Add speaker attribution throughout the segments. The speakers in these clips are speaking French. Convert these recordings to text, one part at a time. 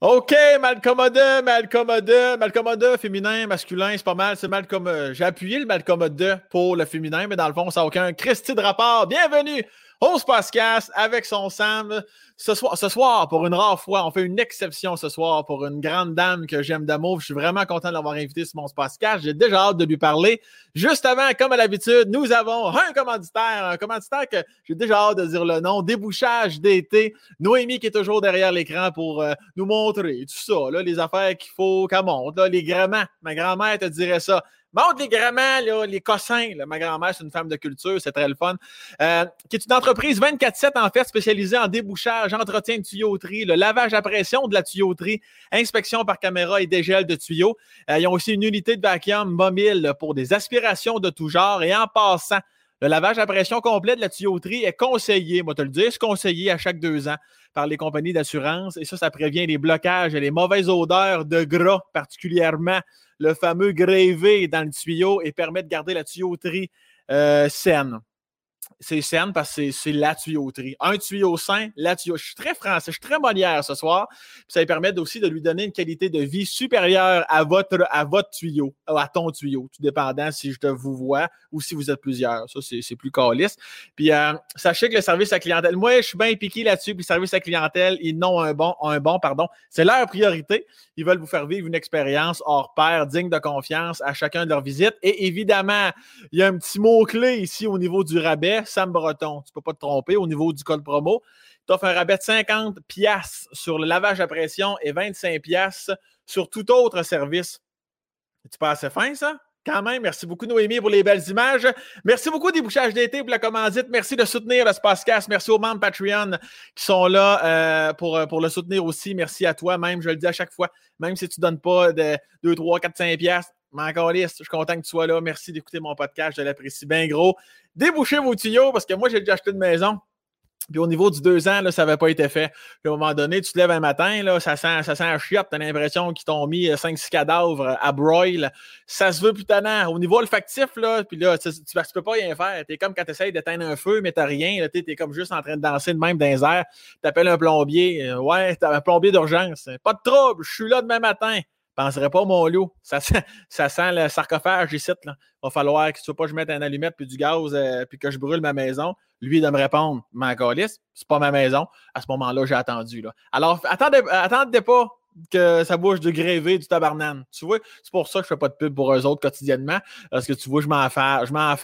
Speaker 1: OK, Malcommode, Malcommode, Malcommode, féminin, masculin, c'est pas mal. C'est Malcom. Euh, j'ai appuyé le Malcommode pour le féminin, mais dans le fond, ça n'a aucun Christy de rapport. Bienvenue au Spacecast avec son Sam. Ce soir, pour une rare fois, on fait une exception ce soir pour une grande dame que j'aime d'amour. Je suis vraiment content de l'avoir invité sur mon Spacecast. J'ai déjà hâte de lui parler. Juste avant, comme à l'habitude, nous avons un commanditaire, un commanditaire que j'ai déjà hâte de dire le nom, Débouchage d'été. Noémie qui est toujours derrière l'écran pour euh, nous montrer tout ça, les affaires qu'il faut qu'elle monte, là, les gréments. Ma grand-mère te dirait ça. Montre les grammaires, là, les cossins. Ma grand-mère, c'est une femme de culture, c'est très le fun. Euh, qui est une entreprise 24-7 en fait spécialisée en débouchage, entretien de tuyauterie, le lavage à pression de la tuyauterie, inspection par caméra et dégel de tuyaux. Euh, ils ont aussi une unité de vacuum mobile pour des aspirations de tout genre. Et en passant, le lavage à pression complet de la tuyauterie est conseillé, moi te le c'est conseillé à chaque deux ans par les compagnies d'assurance. Et ça, ça prévient les blocages et les mauvaises odeurs de gras, particulièrement le fameux grévé dans le tuyau et permet de garder la tuyauterie euh, saine c'est saine parce que c'est la tuyauterie. Un tuyau sain, la tuyauterie. Je suis très français, je suis très molière ce soir. ça permet aussi de lui donner une qualité de vie supérieure à votre, à votre tuyau, à ton tuyau, tout dépendant si je te vous vois ou si vous êtes plusieurs. Ça, c'est plus calice. Puis euh, sachez que le service à clientèle, moi, je suis bien piqué là-dessus. Puis le service à clientèle, ils n'ont un bon, un bon, pardon. C'est leur priorité. Ils veulent vous faire vivre une expérience hors pair, digne de confiance à chacun de leurs visites. Et évidemment, il y a un petit mot-clé ici au niveau du rabais Sam Breton. Tu ne peux pas te tromper au niveau du code promo. Tu offres un rabais de 50 sur le lavage à pression et 25 sur tout autre service. Tu pas assez fin, ça? Quand même, merci beaucoup Noémie pour les belles images. Merci beaucoup des bouchages d'été pour la commandite. Merci de soutenir le Spacecast. Merci aux membres Patreon qui sont là euh, pour, pour le soutenir aussi. Merci à toi, même, je le dis à chaque fois, même si tu ne donnes pas de 2, 3, 4, 5 piastres, mais encore je suis content que tu sois là. Merci d'écouter mon podcast. Je l'apprécie bien gros. Débouchez vos tuyaux parce que moi, j'ai déjà acheté une maison. Puis au niveau du deux ans, là, ça n'avait pas été fait. Puis à un moment donné, tu te lèves un matin, là, ça sent, ça sent un chiotte. Tu as l'impression qu'ils t'ont mis 5-6 euh, cadavres à broil. Ça se veut plus tannant. Au niveau olfactif, là, puis là, tu ne peux pas rien faire. Tu es comme quand tu essayes d'éteindre un feu, mais tu rien. Tu es comme juste en train de danser de même dans les airs. Tu appelles un plombier. Euh, ouais, tu as un plombier d'urgence. Pas de trouble, je suis là demain matin penserais pas mon loup. Ça sent, ça sent le sarcophage ici. Il va falloir que tu ne pas que je mette un allumette puis du gaz euh, puis que je brûle ma maison. Lui, de me répondre, ma calice, c'est pas ma maison. À ce moment-là, j'ai attendu. Là. Alors, attendez, attendez pas que ça bouge de grévé du tabarnane. Tu vois, c'est pour ça que je fais pas de pub pour eux autres quotidiennement. Parce que tu vois, je m'en fais. Je m'en.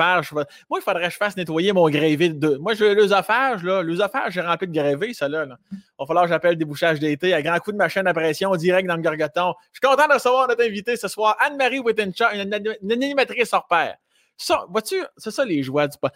Speaker 1: Moi, il faudrait que je fasse nettoyer mon grévé de. Moi, je l'œsophage, là. L'œsophage, j'ai rempli de grévé, ça là. Il va falloir que j'appelle des bouchages d'été à grand coup de machine à pression direct dans le gargoton. Je suis content de recevoir notre invité ce soir, Anne-Marie Wittenchar, une, animatrice hors pair. Ça, vois-tu, c'est ça les joies du pas.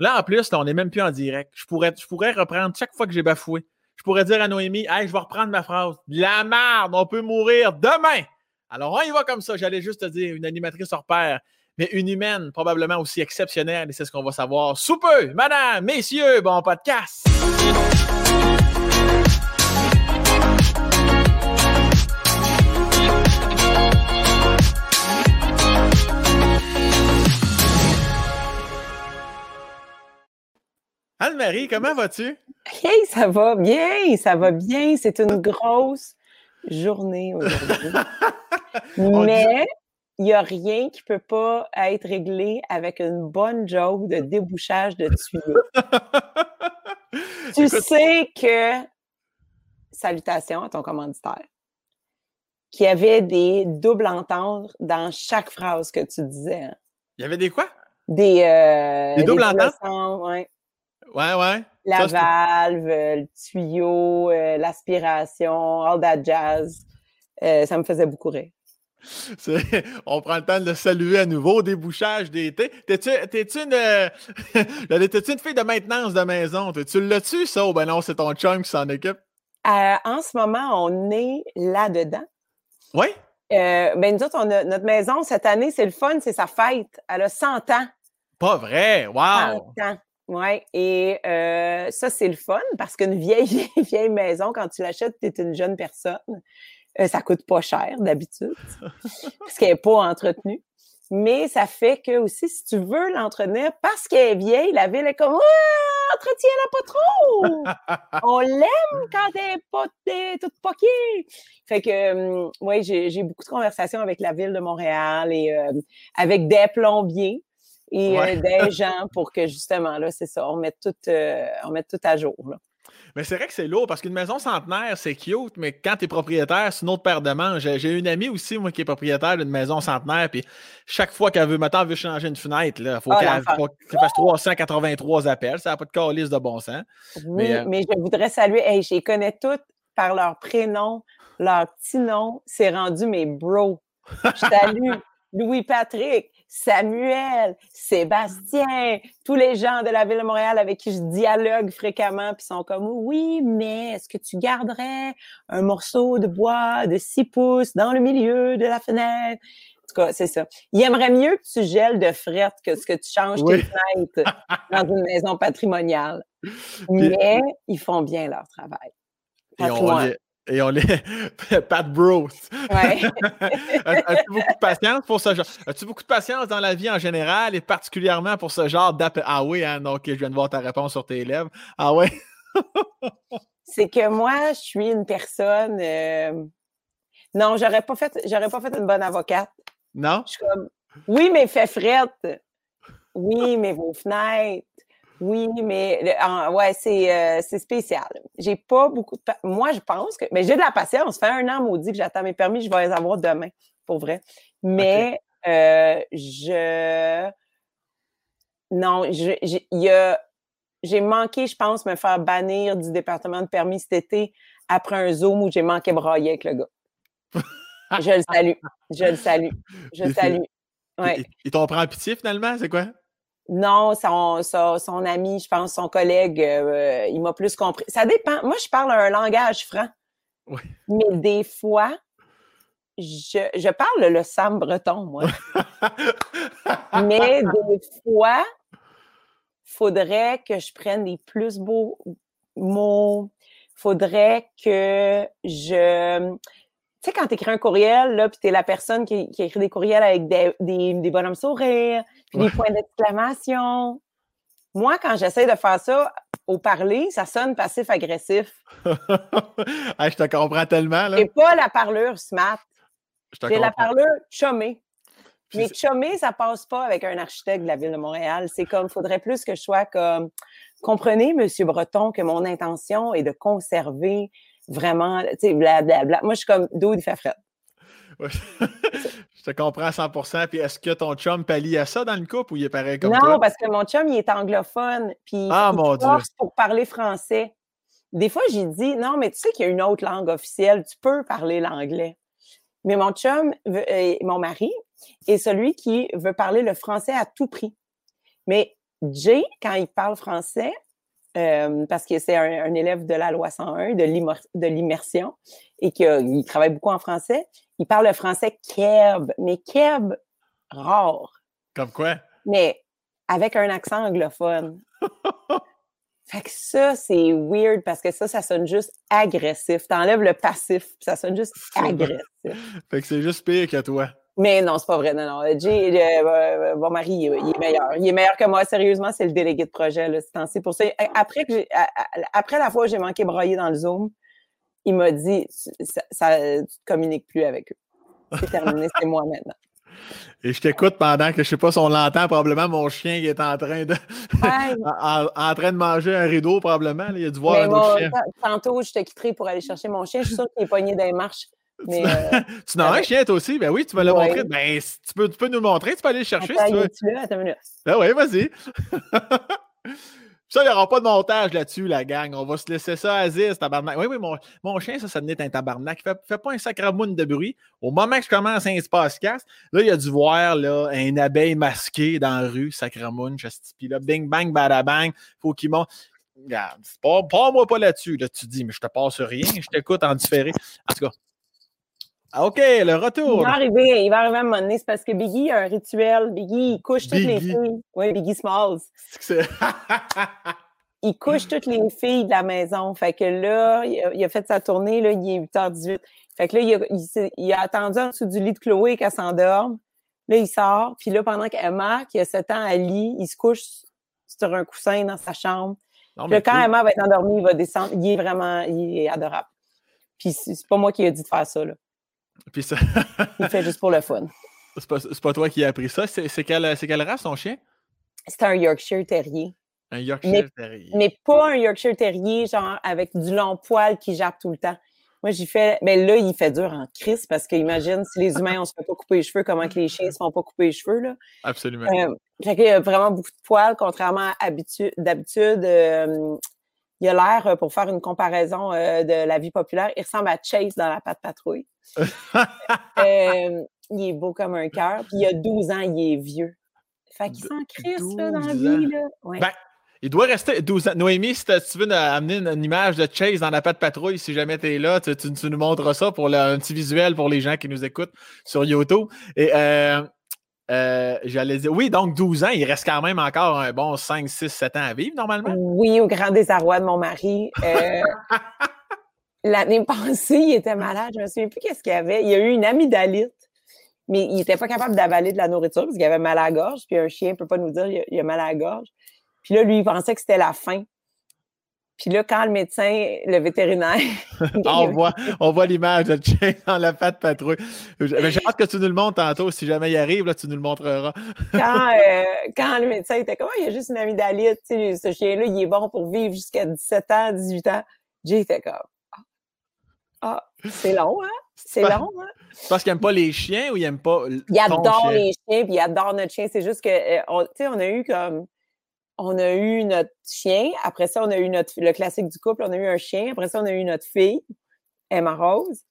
Speaker 1: Là, en plus, on n'est même plus en direct. Je pourrais, je pourrais reprendre chaque fois que j'ai bafoué je pourrais dire à Noémie, hey, je vais reprendre ma phrase. La merde, on peut mourir demain. Alors, on y va comme ça. J'allais juste te dire une animatrice hors pair, mais une humaine probablement aussi exceptionnelle, et c'est ce qu'on va savoir sous peu. Madame, messieurs, bon podcast. Anne-Marie, comment vas-tu?
Speaker 2: Hey, ça va bien, ça va bien. C'est une grosse journée aujourd'hui. Mais il n'y a rien qui ne peut pas être réglé avec une bonne joke de débouchage de tuyaux. tu sais que, salutations à ton commanditaire, qu'il y avait des doubles ententes dans chaque phrase que tu disais. Hein.
Speaker 1: Il y avait des quoi?
Speaker 2: Des, euh,
Speaker 1: des doubles ententes?
Speaker 2: Ouais.
Speaker 1: Ouais, ouais.
Speaker 2: La valve, euh, le tuyau, euh, l'aspiration, all that jazz. Euh, ça me faisait beaucoup rire.
Speaker 1: On prend le temps de le saluer à nouveau. Débouchage d'été. T'es-tu une, une fille de maintenance de maison? Tu l'as-tu, ça? Ou ben non, c'est ton chum qui s'en occupe?
Speaker 2: en ce moment, on est là-dedans.
Speaker 1: Oui?
Speaker 2: ben nous autres, on a, notre maison, cette année, c'est le fun, c'est sa fête. Elle a 100 ans.
Speaker 1: Pas vrai? Wow!
Speaker 2: 100 ans. Oui, et euh, ça, c'est le fun parce qu'une vieille, vieille maison, quand tu l'achètes, tu es une jeune personne. Euh, ça coûte pas cher d'habitude parce qu'elle n'est pas entretenue. mais ça fait que aussi, si tu veux l'entretenir, parce qu'elle est vieille, la ville est comme ah, entretiens-la pas trop! On l'aime quand elle est pas toute poquée! Fait que, hum, oui, j'ai beaucoup de conversations avec la ville de Montréal et euh, avec des plombiers et euh, des gens pour que justement, là, c'est ça, on mette tout, euh, on mette tout à jour. Là.
Speaker 1: Mais c'est vrai que c'est lourd parce qu'une maison centenaire, c'est cute, mais quand tu es propriétaire, c'est une autre paire de manches. J'ai une amie aussi, moi, qui est propriétaire d'une maison centenaire, puis chaque fois qu'elle veut, maintenant, veut changer une fenêtre, il faut ah, qu'elle fasse 383 appels. Ça n'a pas de calice de bon sens.
Speaker 2: Oui, euh, mais, je voudrais saluer, hey, je les connais toutes par leur prénom, leur petit nom. C'est rendu mes bros. Je salue Louis-Patrick, Samuel, Sébastien, tous les gens de la ville de Montréal avec qui je dialogue fréquemment, puis sont comme oui, mais est-ce que tu garderais un morceau de bois de 6 pouces dans le milieu de la fenêtre? En tout cas, c'est ça. Il aimerait mieux que tu gèles de fret que ce que tu changes tes fenêtres dans une maison patrimoniale. Mais ils font bien leur travail.
Speaker 1: Et on est Pat Bros. Ouais. As-tu beaucoup de patience pour ce genre? As-tu beaucoup de patience dans la vie en général et particulièrement pour ce genre d'appel? Ah oui, hein? donc je viens de voir ta réponse sur tes lèvres. Ah oui.
Speaker 2: C'est que moi, je suis une personne. Euh, non, j'aurais pas fait, j'aurais pas fait une bonne avocate.
Speaker 1: Non?
Speaker 2: Je suis comme, oui, mais fais frette. Oui, mais vos fenêtres. Oui, mais ouais, euh, c'est spécial. J'ai pas beaucoup de moi je pense que mais j'ai de la patience. Ça fait un an maudit que j'attends mes permis, je vais les avoir demain, pour vrai. Mais euh, je non, je il y a j'ai manqué, je pense, me faire bannir du département de permis cet été après un zoom où j'ai manqué brailler avec le gars. je le salue. Je le salue. Je le salue. Ouais.
Speaker 1: Ils t'ont pris pitié finalement, c'est quoi?
Speaker 2: Non, son, son, ami, je pense, son collègue, euh, il m'a plus compris. Ça dépend. Moi, je parle un langage franc. Oui. Mais des fois, je, je parle le Sam breton, moi. mais des fois, faudrait que je prenne les plus beaux mots. Faudrait que je sais, quand tu écris un courriel, là, puis tu es la personne qui, qui, écrit des courriels avec des, des, des bonhommes sourires, puis des points d'exclamation. Moi, quand j'essaie de faire ça au parler, ça sonne passif-agressif.
Speaker 1: je te comprends tellement. là.
Speaker 2: C'est pas la parlure smart. C'est la parlure chumée. Mais chumée, ça passe pas avec un architecte de la Ville de Montréal. C'est comme, faudrait plus que je sois comme, comprenez, Monsieur Breton, que mon intention est de conserver vraiment, tu sais, blablabla. Moi, je suis comme, d'où il fait fret.
Speaker 1: je te comprends à 100% Puis est-ce que ton chum pallie à ça dans le couple ou il est pareil comme
Speaker 2: non,
Speaker 1: toi?
Speaker 2: Non, parce que mon chum, il est anglophone. Puis
Speaker 1: ah, mon Dieu.
Speaker 2: pour parler français. Des fois, j'ai dit, non, mais tu sais qu'il y a une autre langue officielle. Tu peux parler l'anglais. Mais mon chum, euh, mon mari, est celui qui veut parler le français à tout prix. Mais Jay, quand il parle français, euh, parce que c'est un, élève de la loi 101, de l'immersion, et qu'il travaille beaucoup en français. Il parle le français keb, mais keb rare.
Speaker 1: Comme quoi?
Speaker 2: Mais avec un accent anglophone. fait que ça, c'est weird parce que ça, ça sonne juste agressif. T'enlèves le passif, ça sonne juste agressif.
Speaker 1: fait que c'est juste pire que toi.
Speaker 2: Mais non, c'est pas vrai. Non, non. Jay, euh, mon mari, il est meilleur. Il est meilleur que moi. Sérieusement, c'est le délégué de projet. C'est pour ça. Après, que après la fois où j'ai manqué broyer dans le Zoom, il m'a dit ça, ça, tu communiques plus avec eux. C'est terminé, c'est moi maintenant.
Speaker 1: Et je t'écoute pendant que je sais pas si on l'entend, probablement mon chien qui est en train de en, train de manger un rideau, probablement. Il a dû voir un autre chien.
Speaker 2: Tantôt, je te quitterai pour aller chercher mon chien. Je suis sûre qu'il est pogné dans les marches. Mais,
Speaker 1: euh, tu n'as un chien, toi aussi? Ben oui, tu me l'as montré. Ben, tu peux, tu peux nous le montrer, tu peux aller le chercher
Speaker 2: si tu veux. Tu Attends une minute.
Speaker 1: Ben oui, vas-y. Ça, il n'y aura pas de montage là-dessus, la gang. On va se laisser ça à Ziz, tabarnak. Oui, oui, mon, mon chien, ça, ça venait un tabarnak. Il fait, fait pas un sacramoune de bruit. Au moment que je commence un espace casse, là, il a dû voir là, un abeille masqué dans la rue, sacramoune, puis là, bing, bang, badabang, faut qu'il monte. Regarde, pas, pas moi pas là-dessus. Là, tu dis, mais je te passe rien, je t'écoute en différé. En tout cas, ah, OK, le retour.
Speaker 2: Il va arriver, il va arriver à un moment donné. C'est parce que Biggie a un rituel. Biggie, il couche toutes les filles. Oui, Biggie Smalls. il couche toutes les filles de la maison. Fait que là, il a, fait sa tournée, là, il est 8h18. Fait que là, il a, attendu en dessous du lit de Chloé qu'elle s'endorme. Là, il sort, puis là, pendant qu'Emma, qui a 7 ans, elle lit, il se couche sur un coussin dans sa chambre. puis là, quand Emma va être endormie, il va descendre. Il est vraiment, il est adorable. Puis c'est pas moi qui ai dit de faire ça, là.
Speaker 1: Puis ça...
Speaker 2: il fait juste pour le fun.
Speaker 1: C'est pas, pas, toi qui as appris ça. C'est quelle, quelle race, ton chien?
Speaker 2: C'est un Yorkshire Terrier.
Speaker 1: Un Yorkshire Terrier.
Speaker 2: Mais pas un Yorkshire Terrier, genre avec du long poil qui jappe tout le temps. Moi, j'y fais. Mais là, il fait dur en crise parce qu'imagine si les humains, on se fait pas couper les cheveux, comment que les chiens se font pas couper les cheveux, là?
Speaker 1: Absolument.
Speaker 2: Euh, fait qu'il y a vraiment beaucoup de poils, contrairement à d'habitude. Euh, il a l'air, euh, pour faire une comparaison euh, de la vie populaire, il ressemble à Chase dans la patte patrouille. il est beau comme un cœur. Puis il a 12 ans, il est vieux. Fait qu'il s'en crisse là, dans la vie. Là.
Speaker 1: Ben, il doit rester 12 ans. Noémie, si, tu veux amener une, image de Chase dans la patte patrouille, si jamais tu es là, tu, nous montres ça pour un petit visuel pour les gens qui nous écoutent sur YouTube. Et euh, euh, j'allais dire, oui, donc 12 ans, il reste quand même encore un bon 5, 6, 7 ans à vivre normalement?
Speaker 2: Oui, au grand désarroi de mon mari. Euh, l'année passée, il était malade. Je me souviens plus qu'est-ce qu'il y avait. Il y a eu une amygdalite mais il n'était pas capable d'avaler de la nourriture parce qu'il avait mal à la gorge. Puis un chien ne peut pas nous dire qu'il a, mal à la gorge. Puis là, lui, il pensait que c'était la faim. Puis là, quand le médecin, le vétérinaire.
Speaker 1: on voit, on voit l'image de chien dans la patte patrouille. J'ai hâte que tu nous le montres tantôt. Si jamais il arrive, là, tu nous le montreras.
Speaker 2: quand, euh, quand le médecin était comme, oh, il y a juste une amygdalite, tu sais, ce chien-là, il est bon pour vivre jusqu'à 17 ans, 18 ans. Jay était comme, ah, ah c'est long, hein? C'est long, hein?
Speaker 1: Parce qu'il n'aime pas les chiens ou il n'aime pas.
Speaker 2: Il adore les chiens, puis il adore notre chien. C'est juste que, euh, tu sais, on a eu comme. On a eu notre chien. Après ça, on a eu notre, le classique du couple. On a eu un chien. Après ça, on a eu notre fille, Emma Rose.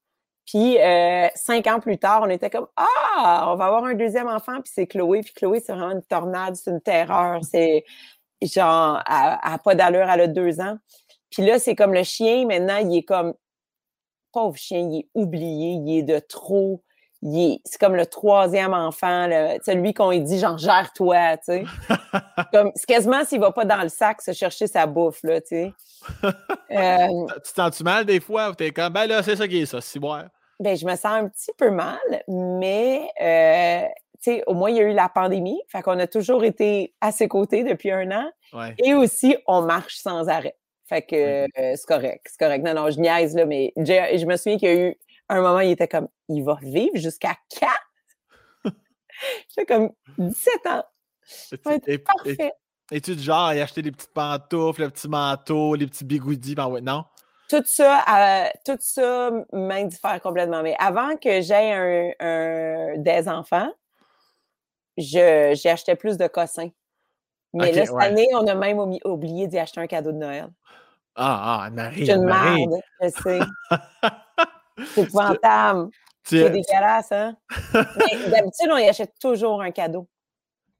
Speaker 2: Puis euh, cinq ans plus tard, on était comme Ah, on va avoir un deuxième enfant, puis c'est Chloé. Puis Chloé, c'est vraiment une tornade, c'est une terreur. C'est genre, n'a pas d'allure, elle a deux ans. Puis là, c'est comme le chien, maintenant, il est comme pauvre chien, il est oublié, il est de trop. C'est comme le troisième enfant, celui qu'on lui dit, genre, gère-toi, tu sais. c'est quasiment s'il va pas dans le sac se chercher sa bouffe, là, tu sais.
Speaker 1: Euh, tu te sens-tu mal des fois ou t'es comme, ben là, c'est ça qui est ça, c'est boire?
Speaker 2: Ben, je me sens un petit peu mal, mais, euh, tu sais, au moins, il y a eu la pandémie, fait qu'on a toujours été à ses côtés depuis un an. Et aussi, on marche sans arrêt. Fait que euh, c'est correct, c'est correct. Non, non, je niaise, là, mais je me souviens qu'il y a eu un moment, il était comme, il va vivre jusqu'à quand? J'ai comme 17 ans.
Speaker 1: Et, parfait. Es-tu du genre à y acheter des petites pantoufles, le petit manteau, les petits bigoudis? Ben ouais, non?
Speaker 2: Tout ça, euh, tout ça m'indiffère complètement. Mais avant que j'aie un, des enfants, j'ai acheté plus de cossins. Mais là, cette année, on a même oublié d'y acheter un cadeau de Noël.
Speaker 1: Ah, ah, Marie.
Speaker 2: C'est une merde, je sais. C'est épouvantable. C'est dégueulasse, hein? D'habitude, on y achète toujours un cadeau.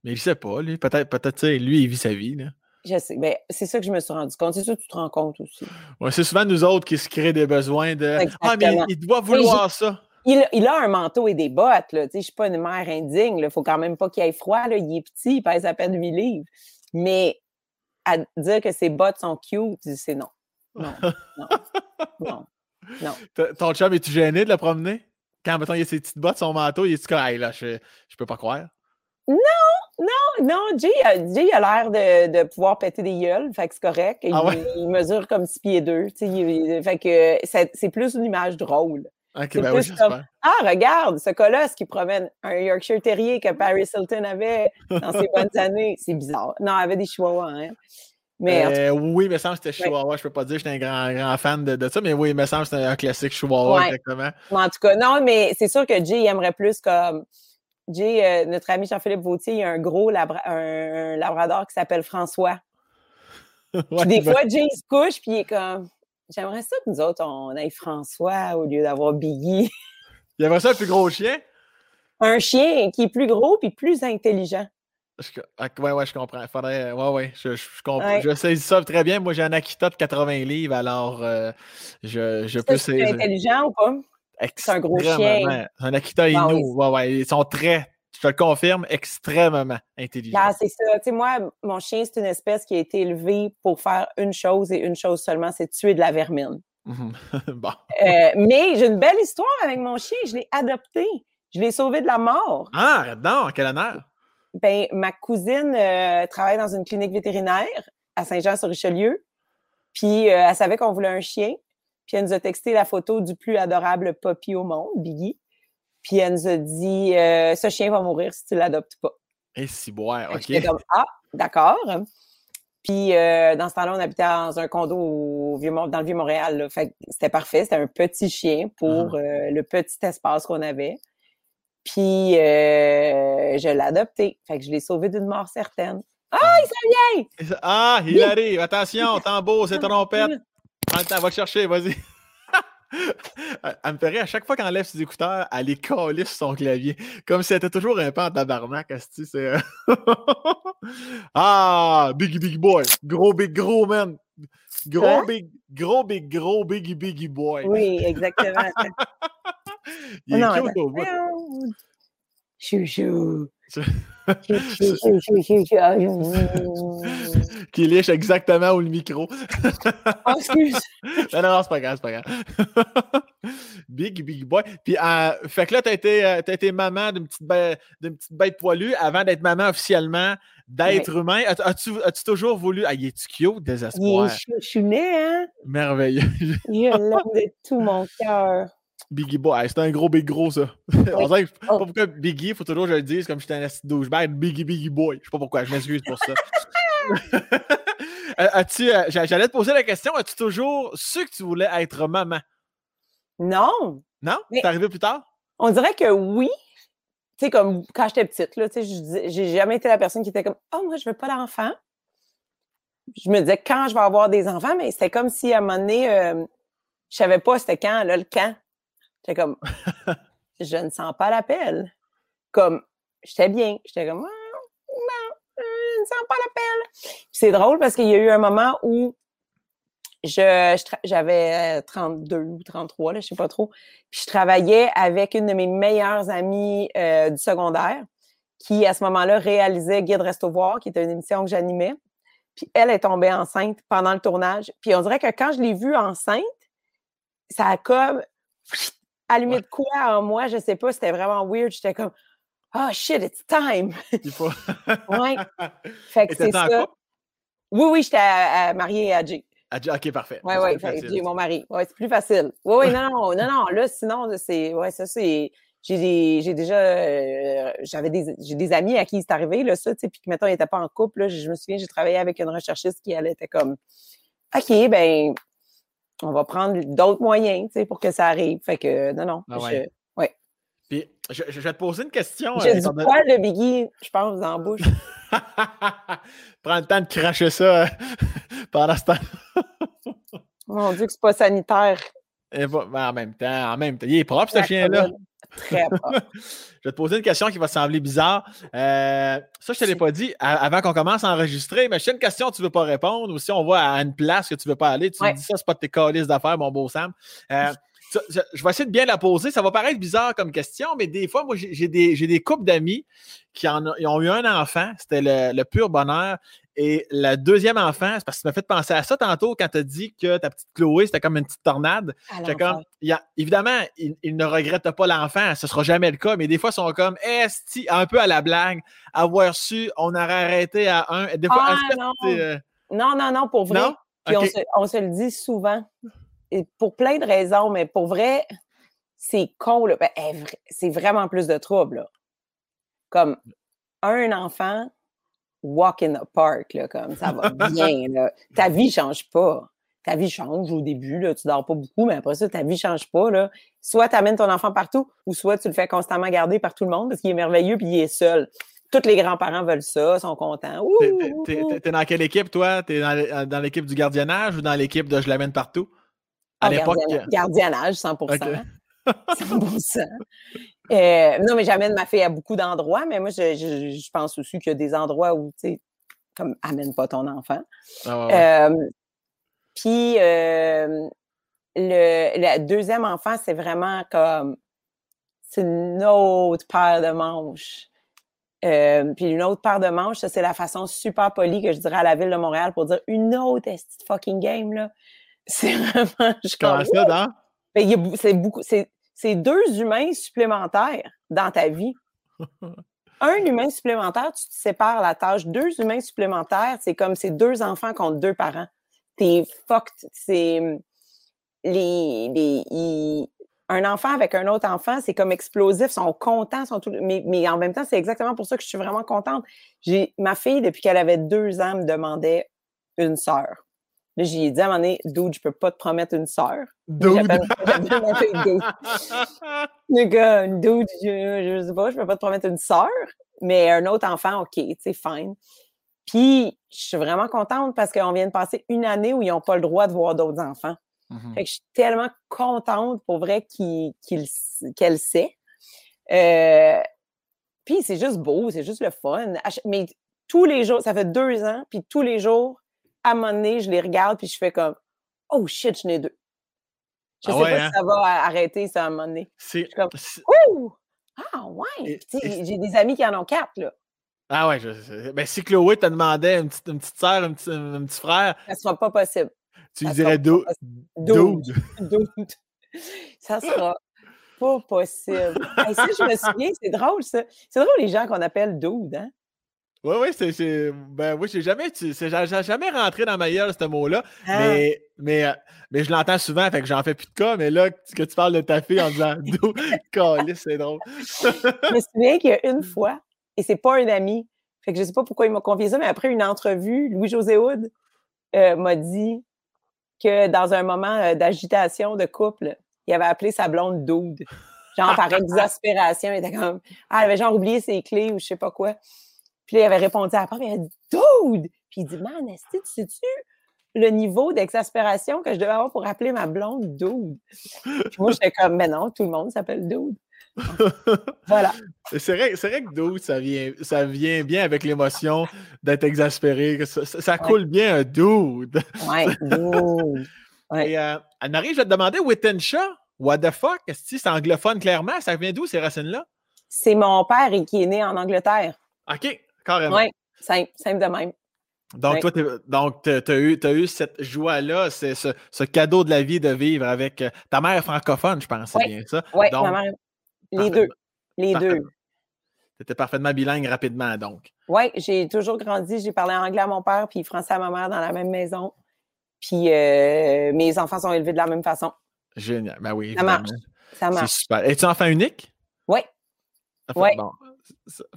Speaker 1: Mais il sait pas, lui. Peut-être, peut-être, lui, il vit sa vie, là.
Speaker 2: Je sais. Mais ben, c'est ça que je me suis rendu compte. C'est ça que tu te rends compte aussi.
Speaker 1: Ouais, c'est souvent nous autres qui se créent des besoins de. Ah, mais il, doit vouloir ça.
Speaker 2: Il, il, a un manteau et des bottes. Là. Je ne suis pas une mère indigne. Il ne faut quand même pas qu'il ait froid. Là. Il est petit, il pèse à peine 8 livres. Mais à dire que ses bottes sont cute, c'est non. Non. Non. non. Non.
Speaker 1: Ton chum, es-tu gêné de le promener? Quand, mettons, il y a ses petites bottes, son manteau, il est-tu comme, hey, là, je, je peux pas croire?
Speaker 2: Non, non, non. Jay, Jay a l'air de, de, pouvoir péter des gueules, fait que c'est correct. Il, ah il, mesure comme six pieds deux. Fait que c'est plus une image drôle.
Speaker 1: Ok, ben oui, comme,
Speaker 2: ah, regarde, ce colosse qui promène un Yorkshire Terrier que Paris Hilton avait dans ses bonnes années. C'est bizarre. Non, elle avait des chihuahuas. Hein.
Speaker 1: Mais, euh, oui, il me semble que c'était Chihuahua. Je ne peux pas dire que j'étais un grand, grand fan de, ça, mais oui, il me semble que c'était un classique Chihuahua, exactement.
Speaker 2: en tout cas, non, mais c'est sûr que Jay aimerait plus comme. Jay, euh, notre ami Jean-Philippe Vautier, il y a un gros un, labrador qui s'appelle François. des fois, Jay se couche, puis il est comme J'aimerais ça que nous autres, on aille François au lieu d'avoir Biggie.
Speaker 1: Il avait ça, un plus gros chien?
Speaker 2: Un chien qui est plus gros puis plus intelligent.
Speaker 1: Oui, ah, ouais, ouais, je comprends. Faudrait, ouais, ouais, je, je, comprends. Je sais ça très bien. Moi, j'ai un Akita de 80 livres, alors euh, je, je peux.
Speaker 2: C'est intelligent ou pas? C'est un gros chien.
Speaker 1: Un Akita Inu, ouais, ouais, ils sont très je te le confirme, extrêmement intelligent.
Speaker 2: Ah, c'est ça. Tu sais, moi, mon chien, c'est une espèce qui a été élevée pour faire une chose et une chose seulement, c'est tuer de la vermine.
Speaker 1: bon.
Speaker 2: Euh, mais j'ai une belle histoire avec mon chien. Je l'ai adopté. Je l'ai sauvé de la mort.
Speaker 1: Ah, non, quel honneur!
Speaker 2: Ben, ma cousine euh, travaille dans une clinique vétérinaire à Saint-Jean-sur-Richelieu. Puis euh, elle savait qu'on voulait un chien. Puis elle nous a texté la photo du plus adorable puppy au monde, Biggie. Puis elle nous a dit euh, Ce chien va mourir si tu l'adoptes pas.
Speaker 1: Et si boire, OK.
Speaker 2: Comme Ah, d'accord. Puis euh, dans ce temps-là, on habitait dans un condo au Vieux dans le Vieux-Montréal. Fait que c'était parfait. C'était un petit chien pour euh, le petit espace qu'on avait. Puis euh, je l'ai adopté. Fait que je l'ai sauvé d'une mort certaine. Ah, il s'en vient!
Speaker 1: Ah, il arrive. Attention, tambour, c'est trompette. Prends le temps, va le chercher, vas-y. Elle me ferait à chaque fois qu'elle enlève ses écouteurs, elle les calisse sur son clavier. Comme si elle était toujours un peu en tabarnak, asti, c'est. euh, ah, big big boy. Gros big gros man. Gros
Speaker 2: Hein?
Speaker 1: big gros big gros biggy biggy boy.
Speaker 2: Oui, exactement.
Speaker 1: Il est
Speaker 2: non,
Speaker 1: cute au bout.
Speaker 2: Chouchou.
Speaker 1: Tu-
Speaker 2: Chou, chou, chou, chou, chou.
Speaker 1: Qui liche exactement où le micro.
Speaker 2: Oh, excuse.
Speaker 1: non, non, c'est pas grave, c'est pas grave. big, big boy. Puis, euh, fait que là, t'as été, euh, t'as été maman d'une petite, bête- d'une petite bête poilue avant d'être maman officiellement d'être humain. As- As-tu, as-tu toujours voulu. Ah, il est cute,
Speaker 2: Il
Speaker 1: désespoir.
Speaker 2: est chouchounet, hein?
Speaker 1: Merveilleux.
Speaker 2: Je l'aime de tout mon cœur.
Speaker 1: Biggie boy. Hey, c'est un gros big gros, ça. On que- je sais pas
Speaker 2: Oh.
Speaker 1: pourquoi Biggie, il faut toujours que je le dise comme j'étais un asti de douchebag. Biggie, Biggie boy. Je sais pas pourquoi, je m'excuse pour ça. Euh, as-tu, euh, j'a- j'allais te poser la question, as-tu toujours su que tu voulais être maman?
Speaker 2: Non,
Speaker 1: Non? C'est arrivé plus tard?
Speaker 2: on dirait que oui. Tu sais, comme quand j'étais petite, là, tu sais, j'ai jamais été la personne qui était comme « Oh, moi, je veux pas d'enfant. » Je me disais quand je vais avoir des enfants, mais c'était comme si à un moment donné, euh, je savais pas c'était quand, là, le quand. J'étais comme « Je ne sens pas l'appel. » Comme, j'étais bien. J'étais comme « Ah, non, euh, je ne sens pas l'appel. » C'est drôle parce qu'il y a eu un moment où je, j'avais euh, 32 ou 33, là, je sais pas trop. Puis je travaillais avec une de mes meilleures amies euh, du secondaire qui, à ce moment-là, réalisait Guide Resto qui était une émission que j'animais. Puis elle est tombée enceinte pendant le tournage. Puis on dirait que quand je l'ai vue enceinte, ça a comme allumé
Speaker 1: Ouais.
Speaker 2: de quoi en moi, je sais pas, c'était vraiment weird. J'étais comme « Oh shit, it's time!
Speaker 1: Il faut... »
Speaker 2: Ouais. Fait que c'est ça. Oui, oui, j'étais à- à- mariée à Jay.
Speaker 1: Ok, parfait.
Speaker 2: Oui, oui, j'ai mon mari. Oui, c'est plus facile. Oui, oui, non, non, non, non, là, sinon, c'est, ouais, ça, c'est, j'ai des, j'ai déjà, euh, j'avais des, j'ai des amis à qui c'est arrivé, là, ça, tu sais, puis que, mettons, ils n'étaient pas en couple, là, je me souviens, j'ai travaillé avec une recherchiste qui, elle, était comme, OK, ben, on va prendre d'autres moyens, tu sais, pour que ça arrive. Fait que, non, non,
Speaker 1: Ah
Speaker 2: je-
Speaker 1: ouais. Puis, je, je vais te poser une question.
Speaker 2: j'ai
Speaker 1: euh,
Speaker 2: du poil de Biggie, je pense, dans la bouche.
Speaker 1: Prends le temps de cracher ça euh, pendant ce temps.
Speaker 2: Mon Dieu, que c'est pas sanitaire.
Speaker 1: Et ben, en même temps, en même temps. Il est propre, ce chien-là.
Speaker 2: Très propre.
Speaker 1: Je vais te poser une question qui va sembler bizarre. Euh, ça, je te l'ai pas dit avant qu'on commence à enregistrer, mais si c'est une question que tu ne veux pas répondre ou si on va à une place que tu ne veux pas aller, tu
Speaker 2: Ouais.
Speaker 1: me dis ça, c'est pas de tes calices d'affaires, mon beau Sam. Euh, je, vais essayer de bien la poser. Ça va paraître bizarre comme question, mais des fois, moi, j'ai des, j'ai des couples d'amis qui en ont, eu un enfant. C'était le, le pur bonheur. Et le deuxième enfant, c'est parce que tu m'as fait penser à ça tantôt quand tu as dit que ta petite Chloé, c'était comme une petite tornade. Comme, il a- évidemment, ils il ne regrettent pas l'enfant, ce sera jamais le cas, mais des fois, ils sont comme, esti, un peu à la blague, avoir su, on aurait arrêté à un. Des fois,
Speaker 2: Ah,
Speaker 1: est-ce que
Speaker 2: non.
Speaker 1: c'est, euh,
Speaker 2: Non, non, non, pour vrai.
Speaker 1: non?
Speaker 2: Puis on,
Speaker 1: Ok.
Speaker 2: se, on se le dit souvent. Pour plein de raisons, mais pour vrai, c'est con, là. Ben, c'est vraiment plus de trouble, là. Comme un enfant, walk in the park, là, comme ça va bien, là. Ta vie change pas. Ta vie change au début, là, tu dors pas beaucoup, mais après ça, ta vie change pas, là. Soit tu amènes ton enfant partout, ou soit tu le fais constamment garder par tout le monde parce qu'il est merveilleux puis il est seul. Tous les grands-parents veulent ça, sont contents.
Speaker 1: T'es- dans quelle équipe, toi? T'es dans, dans l'équipe du gardiennage ou dans l'équipe de je l'amène partout? À l'époque.
Speaker 2: gardiennage, gardiennage, 100
Speaker 1: Ok.
Speaker 2: 100 Euh, non, mais j'amène ma fille à beaucoup d'endroits, mais moi, je, je- je pense aussi qu'il y a des endroits où, tu sais, comme amène pas ton enfant.
Speaker 1: Ah, ouais, ouais.
Speaker 2: Euh, Puis, euh, le, le deuxième enfant, c'est vraiment comme, c'est une autre paire de manches. Euh, puis une autre paire de manches, ça, c'est la façon super polie que je dirais à la ville de Montréal pour dire une autre fucking game, là. C'est vraiment, comme,
Speaker 1: ça, dans?
Speaker 2: ben, c'est beaucoup, c'est, c'est deux humains supplémentaires dans ta vie. Un humain supplémentaire, tu te sépares la tâche. Deux humains supplémentaires, c'est comme ces deux enfants contre deux parents. T'es fucked. C'est les, les un enfant avec un autre enfant, c'est comme explosif, ils sont contents, sont tout, mais, mais en même temps, c'est exactement pour ça que je suis vraiment contente. J'ai ma fille, depuis qu'elle avait deux ans, me demandait une sœur. Là, j'ai dit à un moment donné, Dude, je peux pas te promettre une sœur.
Speaker 1: Dude.
Speaker 2: Gars, Dude, je, je sais pas, je peux pas te promettre une sœur, mais un autre enfant, OK, c'est fine. Puis, je suis vraiment contente parce qu'on vient de passer une année où ils n'ont pas le droit de voir d'autres enfants.
Speaker 1: Mhm.
Speaker 2: Fait que je suis tellement contente pour vrai qu'elle sait. Euh, puis c'est juste beau, c'est juste le fun. Mais tous les jours, ça fait deux ans, puis tous les jours, à un moment donné, je les regarde, puis je fais comme Oh shit, je n'ai deux. Je
Speaker 1: Ah
Speaker 2: sais
Speaker 1: ouais,
Speaker 2: pas
Speaker 1: hein?
Speaker 2: si ça va arrêter ça à un moment donné.
Speaker 1: C'est.
Speaker 2: Je suis comme Ouh! Ah ouais! J'ai des amis qui en ont quatre, là.
Speaker 1: Ah ouais, je. Ben, si Chloé te demandait une petite, une petite sœur, un petit, un petit frère,
Speaker 2: Ça sera pas possible.
Speaker 1: tu lui dirais dude.
Speaker 2: Dude. Dude. Ça sera pas possible. Hey, ça, je me souviens, c'est drôle, ça. C'est drôle, les gens qu'on appelle dude, hein?
Speaker 1: Oui, oui, c'est. Ben oui, j'ai jamais, jamais rentré dans ma gueule, ce mot-là.
Speaker 2: Ah.
Speaker 1: Mais, mais, euh, mais je l'entends souvent, fait que j'en fais plus de cas. Mais là, que tu parles de ta fille en disant Do, Calisse, c'est drôle.
Speaker 2: Je me souviens qu'il y a une fois, et c'est pas un ami, fait que je sais pas pourquoi il m'a confié ça, mais après une entrevue, Louis-José Houd euh, m'a dit que dans un moment euh, d'agitation de couple, il avait appelé sa blonde Dude. Genre par exaspération, il était comme Ah, elle avait genre oublié ses clés ou je sais pas quoi. Puis là, il avait répondu à la porte, il a dit Dude! Puis il dit Man, est-ce que tu sais-tu le niveau d'exaspération que je devais avoir pour appeler ma blonde Dude? Puis moi, j'étais comme Mais non, tout le monde s'appelle Dude. Voilà.
Speaker 1: C'est vrai, c'est vrai que dude, ça vient, ça vient bien avec l'émotion d'être exaspéré. Ça, ça- ça
Speaker 2: Ouais.
Speaker 1: coule bien un dude.
Speaker 2: Ouais, Dude. Ouais.
Speaker 1: Et euh, Anne-Marie, je vais te demander, Wittenshaw, what the fuck? Est-ce que c'est anglophone clairement? Ça vient d'où ces racines-là?
Speaker 2: C'est mon père et qui est né en Angleterre.
Speaker 1: OK, carrément.
Speaker 2: Oui, simple, simple de même.
Speaker 1: Donc, toi, donc, t'as t'as eu, eu cette joie-là, c'est ce, ce cadeau de la vie de vivre avec euh, ta mère francophone, je pense, c'est bien ça.
Speaker 2: Oui,
Speaker 1: Donc,
Speaker 2: ma mère. Les deux. Les deux.
Speaker 1: Parfaitement. T'étais parfaitement bilingue rapidement, donc.
Speaker 2: Oui, j'ai toujours grandi. J'ai parlé anglais à mon père puis français à ma mère dans la même maison. Puis euh, mes enfants sont élevés de la même façon.
Speaker 1: Génial. Ben oui,
Speaker 2: Ça marche. Ça
Speaker 1: C'est
Speaker 2: marche.
Speaker 1: super. Es-tu enfant unique?
Speaker 2: Oui.
Speaker 1: Bon.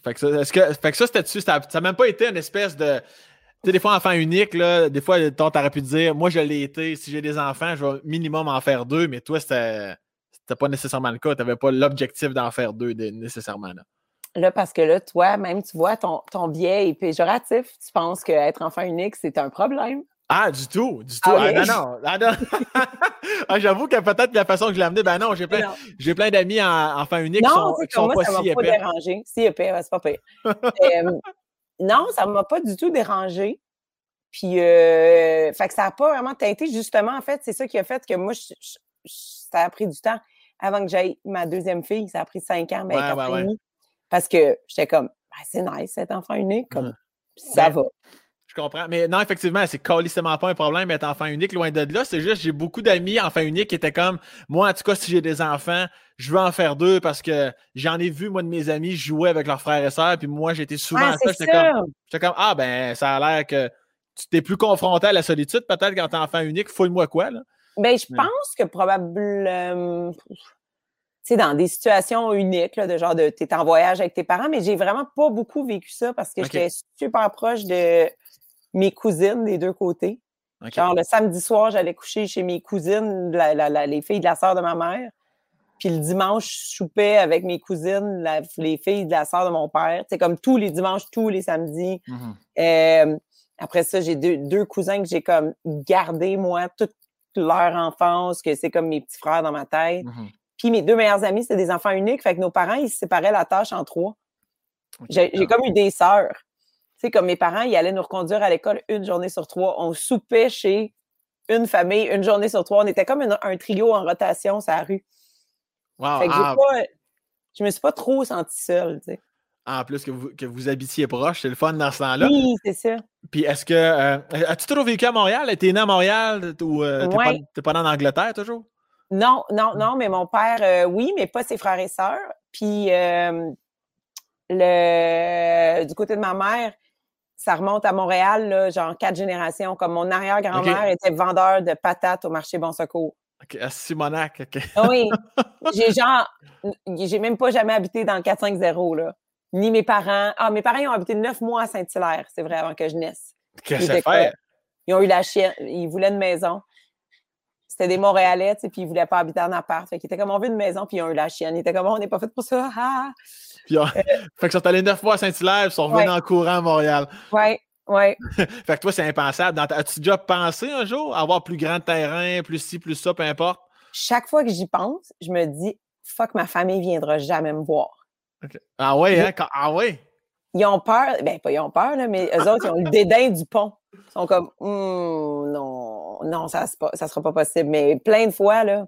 Speaker 1: Fait que ça, est-ce que, ça, c'était-tu, ça n'a même pas été une espèce de. Tu sais, des fois, enfant unique, là, des fois, ton, t'aurais pu dire, moi, je l'ai été, si j'ai des enfants, je vais minimum en faire deux, mais toi, c'était, c'était pas nécessairement le cas. Tu n'avais pas l'objectif d'en faire deux de- nécessairement. Là.
Speaker 2: Là, parce que là, toi, même, tu vois, ton, ton biais est péjoratif. Tu penses qu'être enfant unique, c'est un problème.
Speaker 1: Ah, du tout, du tout.
Speaker 2: Ah
Speaker 1: Ah,
Speaker 2: oui?
Speaker 1: non, non. Ah, non. Ah, j'avoue que peut-être la façon que je l'ai amené, ben non, j'ai plein, j'ai plein d'amis en, enfants uniques qui
Speaker 2: non
Speaker 1: sont, qui
Speaker 2: comme
Speaker 1: sont
Speaker 2: moi,
Speaker 1: pas
Speaker 2: ça
Speaker 1: si
Speaker 2: m'a pas
Speaker 1: épais.
Speaker 2: dérangé. Si épais, c'est pas pire. Euh, non, ça m'a pas du tout dérangé. Puis, euh, fait que ça n'a pas vraiment teinté. Justement, en fait, c'est ça qui a fait que moi, je- je- je- ça a pris du temps avant que j'aille ma deuxième fille. Ça a pris cinq ans, mais
Speaker 1: Ouais, ouais, ouais.
Speaker 2: demi. Parce que j'étais comme, Ben, c'est nice, cet enfant unique. Comme,
Speaker 1: Mhm.
Speaker 2: ça
Speaker 1: Ben,
Speaker 2: va.
Speaker 1: Je comprends. Mais non, effectivement, c'est calissement pas un problème d'être enfant unique, loin de là. C'est juste, j'ai beaucoup d'amis enfants uniques qui étaient comme, moi, en tout cas, si j'ai des enfants, je veux en faire deux parce que j'en ai vu, moi, de mes amis jouer avec leurs frères et sœurs, puis moi, j'étais souvent
Speaker 2: Ah,
Speaker 1: à ça. J'étais comme, ah, ben, ça a l'air que tu t'es plus confronté à la solitude, peut-être, quand t'es enfant unique. Fouille-moi quoi, là.
Speaker 2: Ben, je
Speaker 1: Ouais.
Speaker 2: pense que probablement, tu sais, dans des situations uniques, là, de genre de, t'es en voyage avec tes parents, mais j'ai vraiment pas beaucoup vécu ça parce que j'étais super proche de mes cousines des deux côtés. Genre, le samedi soir, j'allais coucher chez mes cousines, la- la- la- les filles de la sœur de ma mère. Puis le dimanche, je soupais avec mes cousines, les filles de la sœur de mon père. C'est comme tous les dimanches, tous les samedis.
Speaker 1: Mhm.
Speaker 2: Euh, après ça, j'ai deux, deux cousins que j'ai comme gardé, moi, toute leur enfance, que c'est comme mes petits frères dans ma tête.
Speaker 1: Mhm.
Speaker 2: Puis mes deux meilleurs amis, c'est des enfants uniques. Fait que nos parents, ils se séparaient la tâche en trois. J'ai j'ai comme eu des sœurs. Sais, comme mes parents, ils allaient nous reconduire à l'école une journée sur trois. On soupait chez une famille une journée sur trois. On était comme une- un trio en rotation sur la rue.
Speaker 1: Wow.
Speaker 2: Fait que
Speaker 1: Ah,
Speaker 2: pas, je me suis pas trop sentie seule, tu sais.
Speaker 1: en plus que vous, que vous habitiez proche, c'est le fun dans ce temps-là.
Speaker 2: Oui, c'est ça.
Speaker 1: Puis est-ce que. euh, As-tu toujours vécu à Montréal? T'es né à Montréal ou euh, t'es
Speaker 2: Ouais.
Speaker 1: pas, pas en Angleterre toujours?
Speaker 2: Non, non, non, mais mon père, euh, oui, mais pas ses frères et sœurs. Puis euh, le, du côté de ma mère, ça remonte à Montréal, là, genre quatre générations. Comme mon arrière-grand-mère était vendeur de patates au marché Bon Secours.
Speaker 1: OK, à Simonac, OK.
Speaker 2: Ah oui, j'ai genre, j'ai même pas jamais habité dans le 450, là. Ni mes parents. Ah, mes parents ils ont habité neuf mois à Saint-Hilaire, c'est vrai, avant que je naisse.
Speaker 1: Qu'est-ce que fait?
Speaker 2: Ils ont eu la chienne, ils voulaient une maison. C'était des Montréalais, tu sais, puis ils voulaient pas habiter en appart. Fait qu'ils étaient comme, on veut une maison, puis ils ont eu la chienne. Ils étaient comme, on n'est pas fait pour ça. Ah!
Speaker 1: Puis, on- fait qu'ils sont allés neuf fois à Saint-Hilaire, ils sont revenus
Speaker 2: Ouais.
Speaker 1: en courant à Montréal.
Speaker 2: Ouais, ouais.
Speaker 1: Fait que toi, c'est impensable. Dans ta- As-tu déjà pensé un jour à avoir plus grand terrain, plus ci, plus ça, peu importe?
Speaker 2: Chaque fois que j'y pense, je me dis, fuck, ma famille viendra jamais me voir.
Speaker 1: Ah ouais,
Speaker 2: Oui.
Speaker 1: hein? Quand- Ah ouais?
Speaker 2: Ils ont peur, ben pas ils ont peur, là, mais eux autres, ils ont le dédain du pont. Ils sont comme, Hum, non, non, ça ne sera pas possible. Mais plein de fois, là.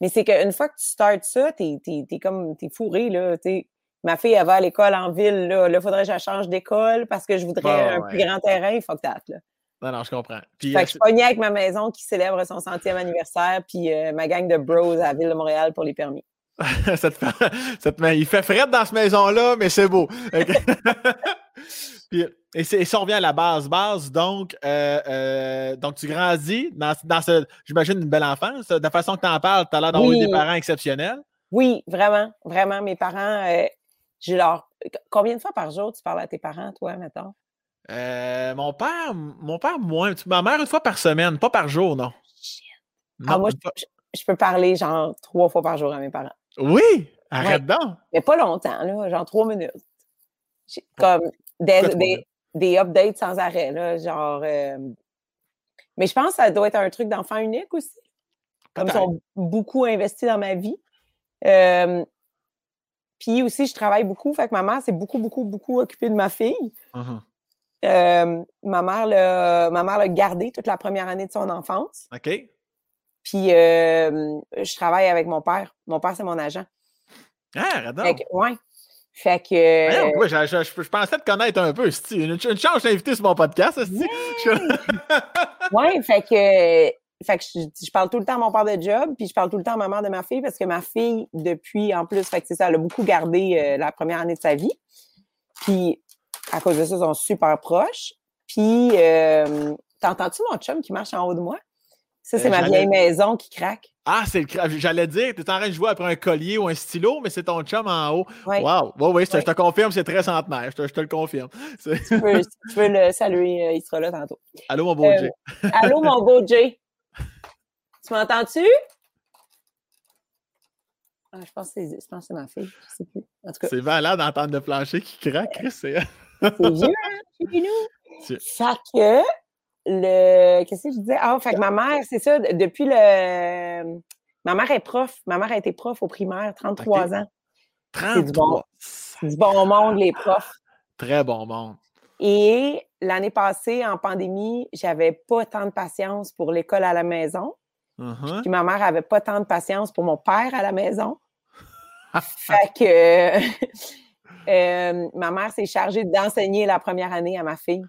Speaker 2: Mais c'est qu'une fois que tu startes ça, t'es es, comme, t'es fourré, là. t'sais. Ma fille, elle va à l'école en ville, là. Là, faudrait que je change d'école parce que je voudrais
Speaker 1: Bon,
Speaker 2: un
Speaker 1: ouais.
Speaker 2: plus grand terrain. Fuck that, là.
Speaker 1: Non, non, je comprends. Puis,
Speaker 2: Fait
Speaker 1: euh,
Speaker 2: que je suis pognée avec ma maison qui célèbre son centième anniversaire, puis euh, ma gang de bros à la Ville de Montréal pour les permis.
Speaker 1: ça te fait- ça te met- il fait frais dans cette maison-là, mais c'est beau. Puis, et, et si on revient à la base, base, donc, euh, euh, donc tu grandis dans, dans ce, j'imagine, une belle enfance. De la façon que tu en parles, tu as l'air d'avoir eu des parents exceptionnels.
Speaker 2: Oui, vraiment, vraiment. Mes parents, j'ai leur. Combien de fois par jour tu parles à tes parents, toi, mettons?
Speaker 1: Euh, mon père, mon père, moins. Ma mère, une fois par semaine, pas par jour, non.
Speaker 2: Ah,
Speaker 1: Non,
Speaker 2: moi, je, je peux parler genre trois fois par jour à mes parents.
Speaker 1: Oui! Arrête donc!
Speaker 2: Mais pas longtemps, là, genre trois minutes. Comme des, des, des updates sans arrêt, là, genre. euh, Mais je pense que ça doit être un truc d'enfant unique aussi. Comme ils sont beaucoup investis dans ma vie. Euh, Puis aussi, je travaille beaucoup. Fait que ma mère s'est beaucoup, beaucoup, beaucoup occupée de ma fille.
Speaker 1: Mhm.
Speaker 2: Euh, ma mère l'a gardée toute la première année de son enfance.
Speaker 1: OK.
Speaker 2: Puis euh, je travaille avec mon père. Mon père, c'est mon agent.
Speaker 1: Ah, donc!
Speaker 2: Fait que, ouais. Fait que.
Speaker 1: Voyons, ouais, je, je- je- je pensais te connaître un peu. Une, une chance de t'inviter sur mon podcast. Je-
Speaker 2: Ouais, fait que. Fait que je, je parle tout le temps à mon père de job, puis je parle tout le temps à ma mère de ma fille, parce que ma fille, depuis, en plus, fait que c'est ça, elle a beaucoup gardé euh, la première année de sa vie. Puis, à cause de ça, ils sont super proches. Puis, euh, t'entends-tu mon chum qui marche en haut de moi? Ça, c'est
Speaker 1: Euh,
Speaker 2: ma vieille maison qui craque.
Speaker 1: Ah, c'est le cra- J'allais dire, tu es en train de jouer après un collier ou un stylo, mais c'est ton chum en haut.
Speaker 2: Ouais.
Speaker 1: Wow! Oui, oui, je te- confirme, c'est très centenaire. Je te, je te le confirme.
Speaker 2: Tu peux, tu veux le saluer, il sera là tantôt.
Speaker 1: Allô, mon beau Jay.
Speaker 2: Allô, mon beau Jay. Tu m'entends-tu? Ah, je pense que c'est ma fille. Je sais plus. En tout cas,
Speaker 1: C'est malade d'entendre le plancher qui craque. Chris, c'est-
Speaker 2: vieux, hein, chez nous. Fait que le. Qu'est-ce que je disais? Ah, fait que ma mère, c'est ça, de- depuis le. Ma mère est prof. Ma mère a été prof au primaire, 33
Speaker 1: Ok.
Speaker 2: ans.
Speaker 1: 33.
Speaker 2: C'est du bon monde, les profs.
Speaker 1: Très bon monde.
Speaker 2: Et l'année passée, en pandémie, j'avais pas tant de patience pour l'école à la maison.
Speaker 1: Mhm.
Speaker 2: Puis ma mère avait pas tant de patience pour mon père à la maison. fait que euh, ma mère s'est chargée d'enseigner la première année à ma fille.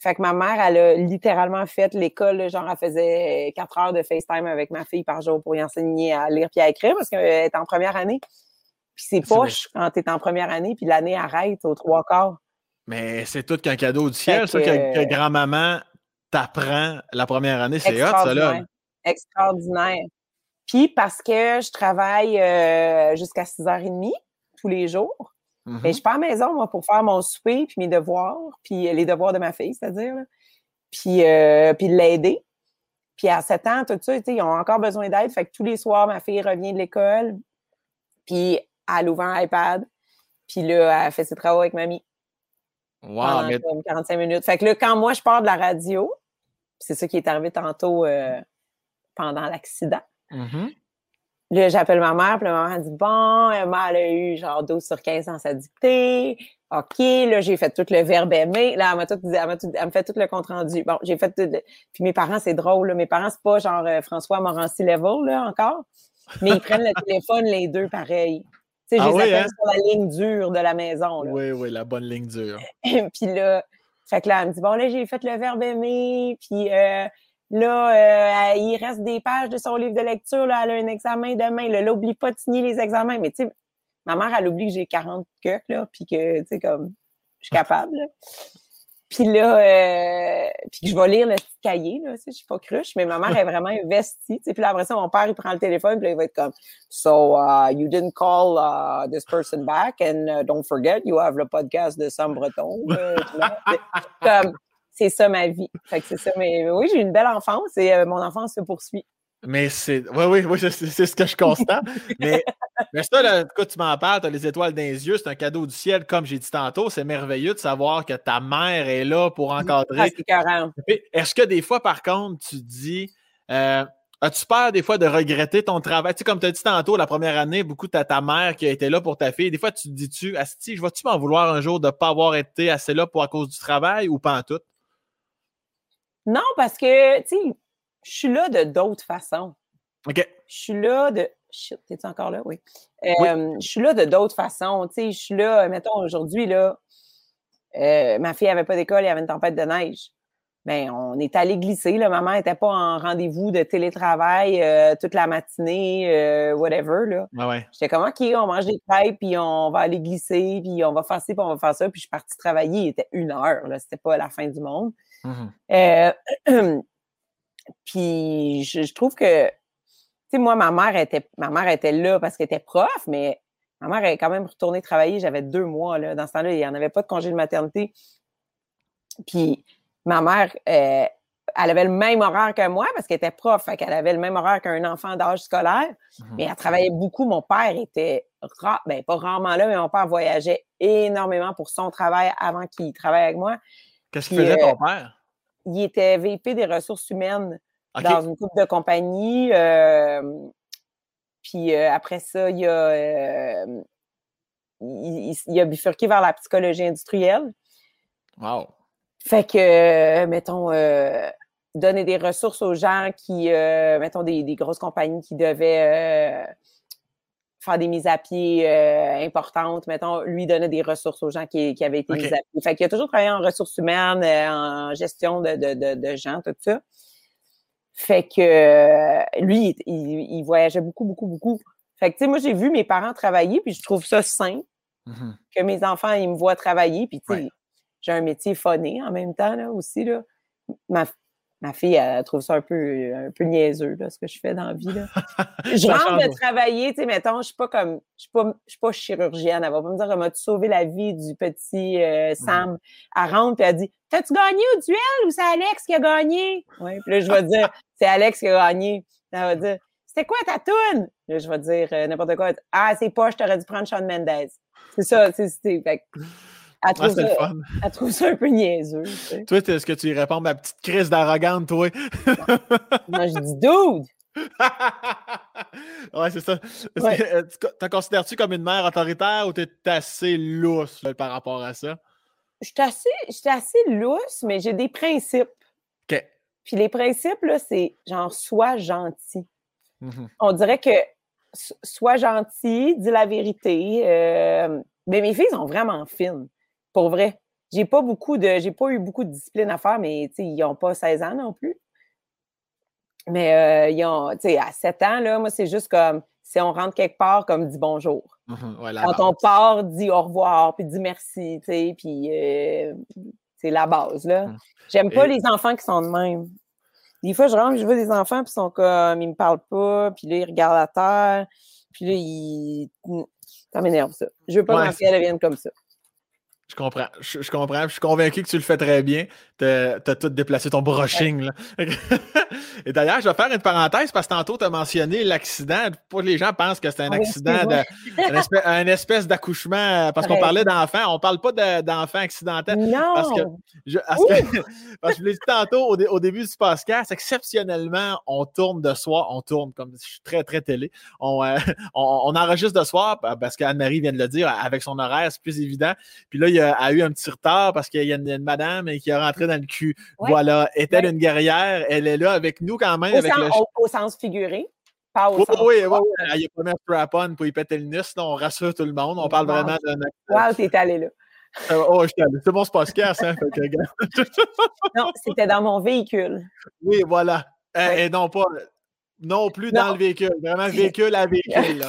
Speaker 2: Fait que ma mère, elle a littéralement fait l'école, genre, elle faisait quatre heures de FaceTime avec ma fille par jour pour y enseigner à lire puis à écrire parce qu'elle est en première année. Puis c'est poche quand tu es en première année, puis l'année arrête aux trois quarts.
Speaker 1: Mais c'est tout qu'un cadeau du ciel, ça, que,
Speaker 2: que-
Speaker 1: que grand-maman t'apprend la première année. C'est hot, ça, là.
Speaker 2: Extraordinaire. Puis parce que je travaille euh, jusqu'à 6h30 tous les jours,
Speaker 1: Mhm.
Speaker 2: mais je suis pas à la maison, moi, pour faire mon souper, puis mes devoirs, puis les devoirs de ma fille, c'est-à-dire, puis, euh, puis l'aider. Puis à 7 ans, tout ça, ils ont encore besoin d'aide. Fait que tous les soirs, ma fille revient de l'école, puis elle ouvre un iPad, puis là, elle fait ses travaux avec mamie
Speaker 1: Wow,
Speaker 2: pendant
Speaker 1: mais
Speaker 2: comme 45 minutes. Fait que là, quand moi, je pars de la radio, c'est ça qui est arrivé tantôt euh, pendant l'accident.
Speaker 1: Mhm.
Speaker 2: Là, j'appelle ma mère, puis la maman dit Bon, Emma, elle a eu genre 12 sur 15 dans sa dictée. OK, là, j'ai fait tout le verbe aimer. Là, elle m'a tout elle, m'a tout- elle me fait tout le compte-rendu. Bon, j'ai fait tout. le- Puis mes parents, c'est drôle, là. Mes parents, c'est pas genre euh, François Morancy Level, là, encore. Mais ils prennent le téléphone, les deux, pareil. Tu sais, je
Speaker 1: Ah
Speaker 2: les
Speaker 1: oui,
Speaker 2: appelle
Speaker 1: hein?
Speaker 2: sur la ligne dure de la maison, là.
Speaker 1: Oui, oui, la bonne ligne dure.
Speaker 2: puis là, fait que là, elle me dit, bon, là, j'ai fait le verbe aimer, puis euh, Là, euh, il reste des pages de son livre de lecture. Là, elle a un examen demain. Là, là oublie pas de signer les examens. Mais tu sais, ma mère, elle oublie que j'ai 40 queues, là, puis que, tu sais, comme, je suis capable. Puis là, euh, puis je vais lire le petit cahier, là, je suis pas cruche, mais ma mère est vraiment investie. Puis là, après ça, mon père, il prend le téléphone, puis là, il va être comme So, uh, you didn't call uh, this person back, and uh, don't forget, you have le podcast de Sam Breton. comme, c'est ça ma vie. Fait que c'est ça. Mais oui, j'ai une belle enfance et euh, mon enfance se poursuit.
Speaker 1: Mais c'est. Oui, oui, oui, c'est ce que je constate. mais, mais ça, là, quand tu m'en parles, tu as les étoiles dans les yeux, c'est un cadeau du ciel, comme j'ai dit tantôt. C'est merveilleux de savoir que ta mère est là pour encadrer.
Speaker 2: Ah,
Speaker 1: Est-ce que des fois, par contre, tu dis. Euh, As-tu peur des fois de regretter ton travail? Tu sais, comme tu as dit tantôt, la première année, beaucoup de ta mère qui a été là pour ta fille. Des fois, tu te dis-tu, Asti, je vais-tu m'en vouloir un jour de ne pas avoir été assez là pour à cause du travail ou pas en tout?
Speaker 2: Non, parce que, tu sais, je suis là de d'autres façons.
Speaker 1: OK.
Speaker 2: Je suis là de. Shit, t'es-tu encore là? Oui. Je suis là de d'autres façons. Tu sais, je suis là, mettons, aujourd'hui, là, euh, ma fille n'avait pas d'école, il y avait une tempête de neige. Bien, on est allé glisser. Là. Maman n'était pas en rendez-vous de télétravail euh, toute la matinée, euh, whatever. Là.
Speaker 1: Ah ouais.
Speaker 2: J'étais comme, OK, on mange des crêpes, puis on va aller glisser, puis on va faire ci, puis on va faire ça. Puis je suis partie travailler. Il était une heure. Là. C'était pas la fin du monde. Mm-hmm. Puis je, trouve que, tu sais, moi, ma mère était, ma mère était là parce qu'elle était prof, mais ma mère est quand même retournée travailler. J'avais deux mois, là. Dans ce temps-là, il n'y en avait pas de congé de maternité. Puis ma mère, euh, elle avait le même horaire que moi parce qu'elle était prof, fait qu'elle avait le même horaire qu'un enfant d'âge scolaire, mmh mais elle travaillait beaucoup. Mon père était, ben, pas rarement là, mais mon père voyageait énormément pour son travail avant qu'il travaille avec moi.
Speaker 1: Qu'est-ce qu'il faisait ton euh, père?
Speaker 2: il était VP des ressources humaines dans une coupe de compagnie. Euh, puis euh, après ça, il a, euh, il, a bifurqué vers la psychologie industrielle.
Speaker 1: Wow.
Speaker 2: Fait que, mettons, donner des ressources aux gens qui, mettons, des, des, grosses compagnies qui devaient faire des mises à pied euh, importantes, mettons, lui donner des ressources aux gens qui, qui avaient été mises à pied. Fait qu'il a toujours travaillé en ressources humaines, euh, en gestion de, de, de, gens, tout ça. Fait que euh, lui, il, voyageait beaucoup, beaucoup, beaucoup. Fait que, tu sais, moi, j'ai vu mes parents travailler, puis je trouve ça sain mm-hmm. que mes enfants, ils me voient travailler. Puis, tu sais, j'ai un métier phoné en même temps, là, aussi, là. Ma, ma fille, elle trouve ça un peu, un peu niaiseux, là, ce que je fais dans la vie. Là. je rentre de travailler, tu sais, mettons, je suis pas comme, je suis pas, je suis pas chirurgienne. Elle va pas me dire, comment tu sauvé la vie du petit euh, Sam. Elle rentre et elle dit, t'as-tu gagné au duel ou c'est Alex qui a gagné? Oui, puis là, je vais dire, c'est Alex qui a gagné. Elle va dire, c'était quoi ta toune? Là, je vais dire euh, n'importe quoi. Ah, c'est pas, je t'aurais dû prendre Sean Mendes. C'est ça, c'est, elle trouve, ça, elle trouve ça un peu niaiseux.
Speaker 1: Toi, est-ce que tu y réponds ma petite crise d'arrogante, toi?
Speaker 2: Moi, je dis dude!
Speaker 1: ouais, c'est ça. Ouais. Euh, t'en considères-tu comme une mère autoritaire ou t'es assez lousse par rapport à ça?
Speaker 2: Je suis assez, assez lousse, mais j'ai des principes.
Speaker 1: OK.
Speaker 2: Puis les principes, là, c'est genre, sois gentil.
Speaker 1: Mm-hmm.
Speaker 2: On dirait que sois gentil, dis la vérité. Euh, mais mes filles sont vraiment fines. Pour vrai. J'ai pas beaucoup de. J'ai pas eu beaucoup de discipline à faire, mais ils n'ont pas 16 ans non plus. Mais euh, ils ont, à 7 ans, là, moi, c'est juste comme si on rentre quelque part, comme dit bonjour.
Speaker 1: Mhm,
Speaker 2: Quand on part, dit au revoir, puis dit merci, tu sais, puis euh, c'est la base, là. Mhm. J'aime pas les enfants qui sont de même. Des fois, je rentre, je vois des enfants, puis ils sont comme, ils me parlent pas, puis là, ils regardent la terre, puis là, ils. Ça m'énerve, ça. Je veux pas ouais, que ma devienne comme ça.
Speaker 1: Je comprends. Je, comprends. Je suis convaincu que tu le fais très bien. Tu as, tout déplacé ton brushing. Là. Et d'ailleurs, je vais faire une parenthèse parce que tantôt, tu as mentionné l'accident. Pour les gens pensent que c'est un ah accident, de, un espèce, d'accouchement. Parce qu'on parlait d'enfants. On ne parle pas d'enfants accidentels.
Speaker 2: Non.
Speaker 1: Parce que je, parce que je l'ai dit tantôt au, début du podcast, exceptionnellement, on tourne de soir. On tourne comme je suis très, très télé. On, euh, on, on, enregistre de soir parce qu'Anne-Marie vient de le dire avec son horaire, c'est plus évident. Puis là, il a, eu un petit retard parce qu'il y a une, madame qui est rentrée dans le cul. Voilà. Est-elle une guerrière? Elle est là avec nous quand même.
Speaker 2: Au,
Speaker 1: avec
Speaker 2: sens, le... au, sens figuré. Pas au
Speaker 1: oui,
Speaker 2: sens
Speaker 1: oui, oui, Il n'y a pas strap-on pour y péter le nus. on rassure tout le monde. On parle vraiment d'un
Speaker 2: Wow, t'es allé là.
Speaker 1: oh, c'est bon, ce podcast, hein?
Speaker 2: non, c'était dans mon véhicule.
Speaker 1: Oui, voilà. Et, non pas. Non plus dans le véhicule. Vraiment véhicule à véhicule.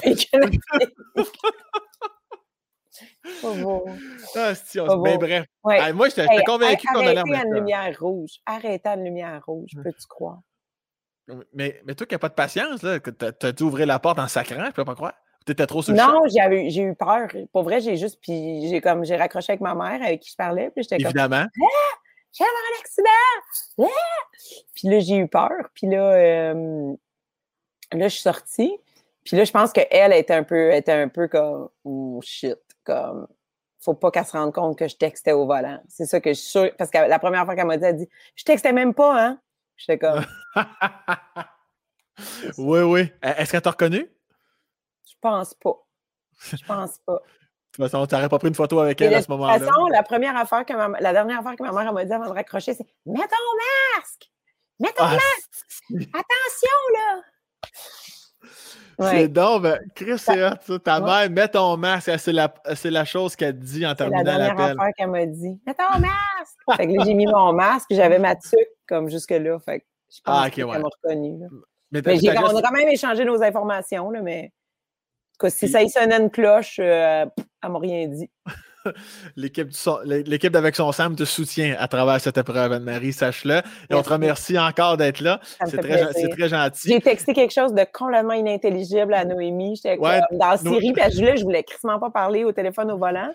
Speaker 2: Pas beau.
Speaker 1: Ah, c'est ben, bref. moi, j'étais convaincu qu'on allait
Speaker 2: Arrêtez une lumière rouge. Arrêtez une lumière rouge, peux-tu croire?
Speaker 1: Mais, mais toi qui n'as pas de patience, t'as dû ouvrir la porte en sacrant, je peux pas croire. T'étais trop sur
Speaker 2: Non, j'ai eu peur. Pour vrai, j'ai juste. Puis j'ai comme j'ai raccroché avec ma mère avec qui je parlais. Puis j'étais comme.
Speaker 1: Évidemment.
Speaker 2: Ah! J'ai un accident! Ah! Puis là, j'ai eu peur. Puis là, euh, là, je suis sortie. Puis là, je pense qu'elle était un peu, était un peu comme oh shit. Comme faut pas qu'elle se rende compte que je textais au volant. C'est ça que je suis sûre. Parce que la première fois qu'elle m'a dit, elle dit Je textais même pas, hein? J'étais comme.
Speaker 1: oui, oui. Est-ce qu'elle t'a reconnu?
Speaker 2: Je pense pas. Je pense pas.
Speaker 1: De toute façon, tu n'aurais pas pris une photo avec elle à ce moment-là.
Speaker 2: De toute façon, la première affaire que ma, la dernière affaire que ma mère m'a dit avant de raccrocher, c'est Mets ton masque! Mets ton ah, masque! Attention, là!
Speaker 1: C'est donc, ben, Chris, c'est ça. Ta mère, mets ton masque. C'est la, la, chose qu'elle dit en terminant l'appel.
Speaker 2: C'est la dernière affaire qu'elle m'a dit. Mets ton masque! fait que là, j'ai mis mon masque, j'avais ma tuque comme jusque-là. Fait que je pense ah, qu'elle m'a reconnu. Mais, mais on a quand même échangé nos informations, là, mais si ça y sonnait une cloche, euh, elle m'a rien dit.
Speaker 1: L'équipe d'Avec son Sam te soutient à travers cette épreuve, Anne-Marie, sache-le. Et on te remercie encore d'être là. C'est très, gentil.
Speaker 2: J'ai texté quelque chose de complètement inintelligible à Noémie. J'étais dans la série, puis je, je voulais crissement pas parler au téléphone au volant.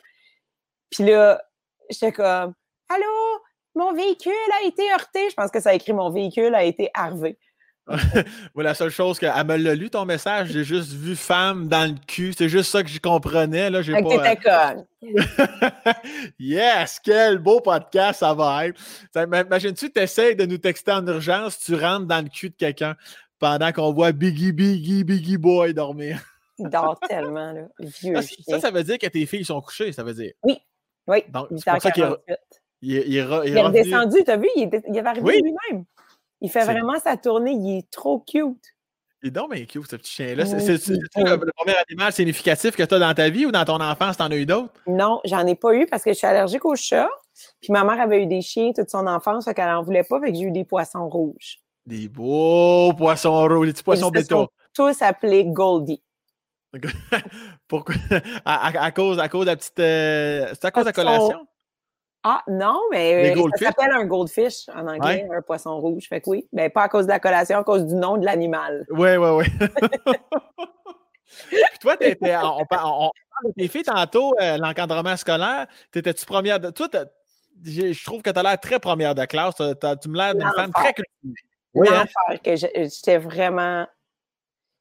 Speaker 2: Puis là, j'étais comme Allô, mon véhicule a été heurté. Je pense que ça a écrit Mon véhicule a été harvé.
Speaker 1: la seule chose qu'elle me l'a lu ton message, j'ai juste vu femme dans le cul. C'est juste ça que je comprenais. Là, j'ai
Speaker 2: pas,
Speaker 1: euh, yes! Quel beau podcast ça va être. Imagine-tu, tu essaies de nous texter en urgence, tu rentres dans le cul de quelqu'un pendant qu'on voit Biggie, Biggie, Biggie Boy dormir.
Speaker 2: Il dort tellement, là. Vieux
Speaker 1: ah, ça, ça, veut dire que tes filles sont couchées, ça veut dire.
Speaker 2: Oui. Oui.
Speaker 1: Donc, c'est pour ça qu'il est, il,
Speaker 2: il, il, est redescendu, t'as vu? Il, est, avait arrivé lui-même. Il fait vraiment sa tournée, il est trop cute.
Speaker 1: Il est donc bien cute, ce petit chien-là. C'est le, premier animal significatif que tu as dans ta vie ou dans ton enfance, t'en as eu d'autres?
Speaker 2: Non, j'en ai pas eu parce que je suis allergique aux chats. Puis ma mère avait eu des chiens toute son enfance, fait qu'elle n'en voulait pas, fait que j'ai eu des poissons rouges.
Speaker 1: Des beaux poissons rouges, des petits poissons béton.
Speaker 2: Tous appelés Goldie.
Speaker 1: Pourquoi? À, cause, à cause de la petite. Euh, c'est à cause de la collation?
Speaker 2: Ah, non, mais euh, ça s'appelle un goldfish en anglais, un poisson rouge. Fait que oui, mais pas à cause de la collation, à cause du nom de l'animal.
Speaker 1: Oui, oui, oui. Puis toi, étais, on, parle de tes filles tantôt, euh, l'encadrement scolaire. T'étais-tu première de. Toi, je trouve que tu as l'air très première de classe. tu me l'air d'une femme très cultivée.
Speaker 2: Oui, hein? que j'étais vraiment.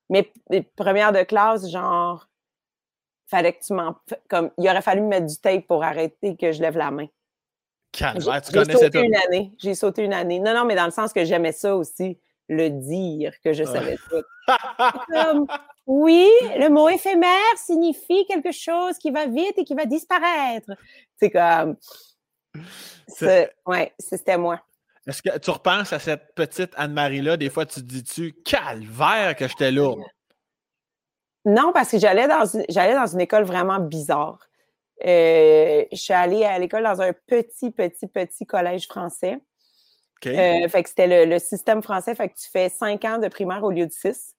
Speaker 2: Mais première de classe, genre, fallait que tu m'en. Comme, il aurait fallu me mettre du tape pour arrêter que je lève la main.
Speaker 1: J'ai
Speaker 2: sauté une année. J'ai sauté une année. Non, non, mais dans le sens que j'aimais ça aussi, le dire que je savais tout. oui, le mot éphémère signifie quelque chose qui va vite et qui va disparaître. C'est comme. Ouais, c'était moi.
Speaker 1: Est-ce que tu repenses à cette petite Anne-Marie-là? Des fois, tu te dis-tu, calvaire que j'étais lourde?
Speaker 2: Non, parce que j'allais dans, j'allais dans une école vraiment bizarre. Euh, je suis allée à l'école dans un petit, petit, petit collège français. Euh, fait que c'était le, système français. Fait que tu fais cinq ans de primaire au lieu de six.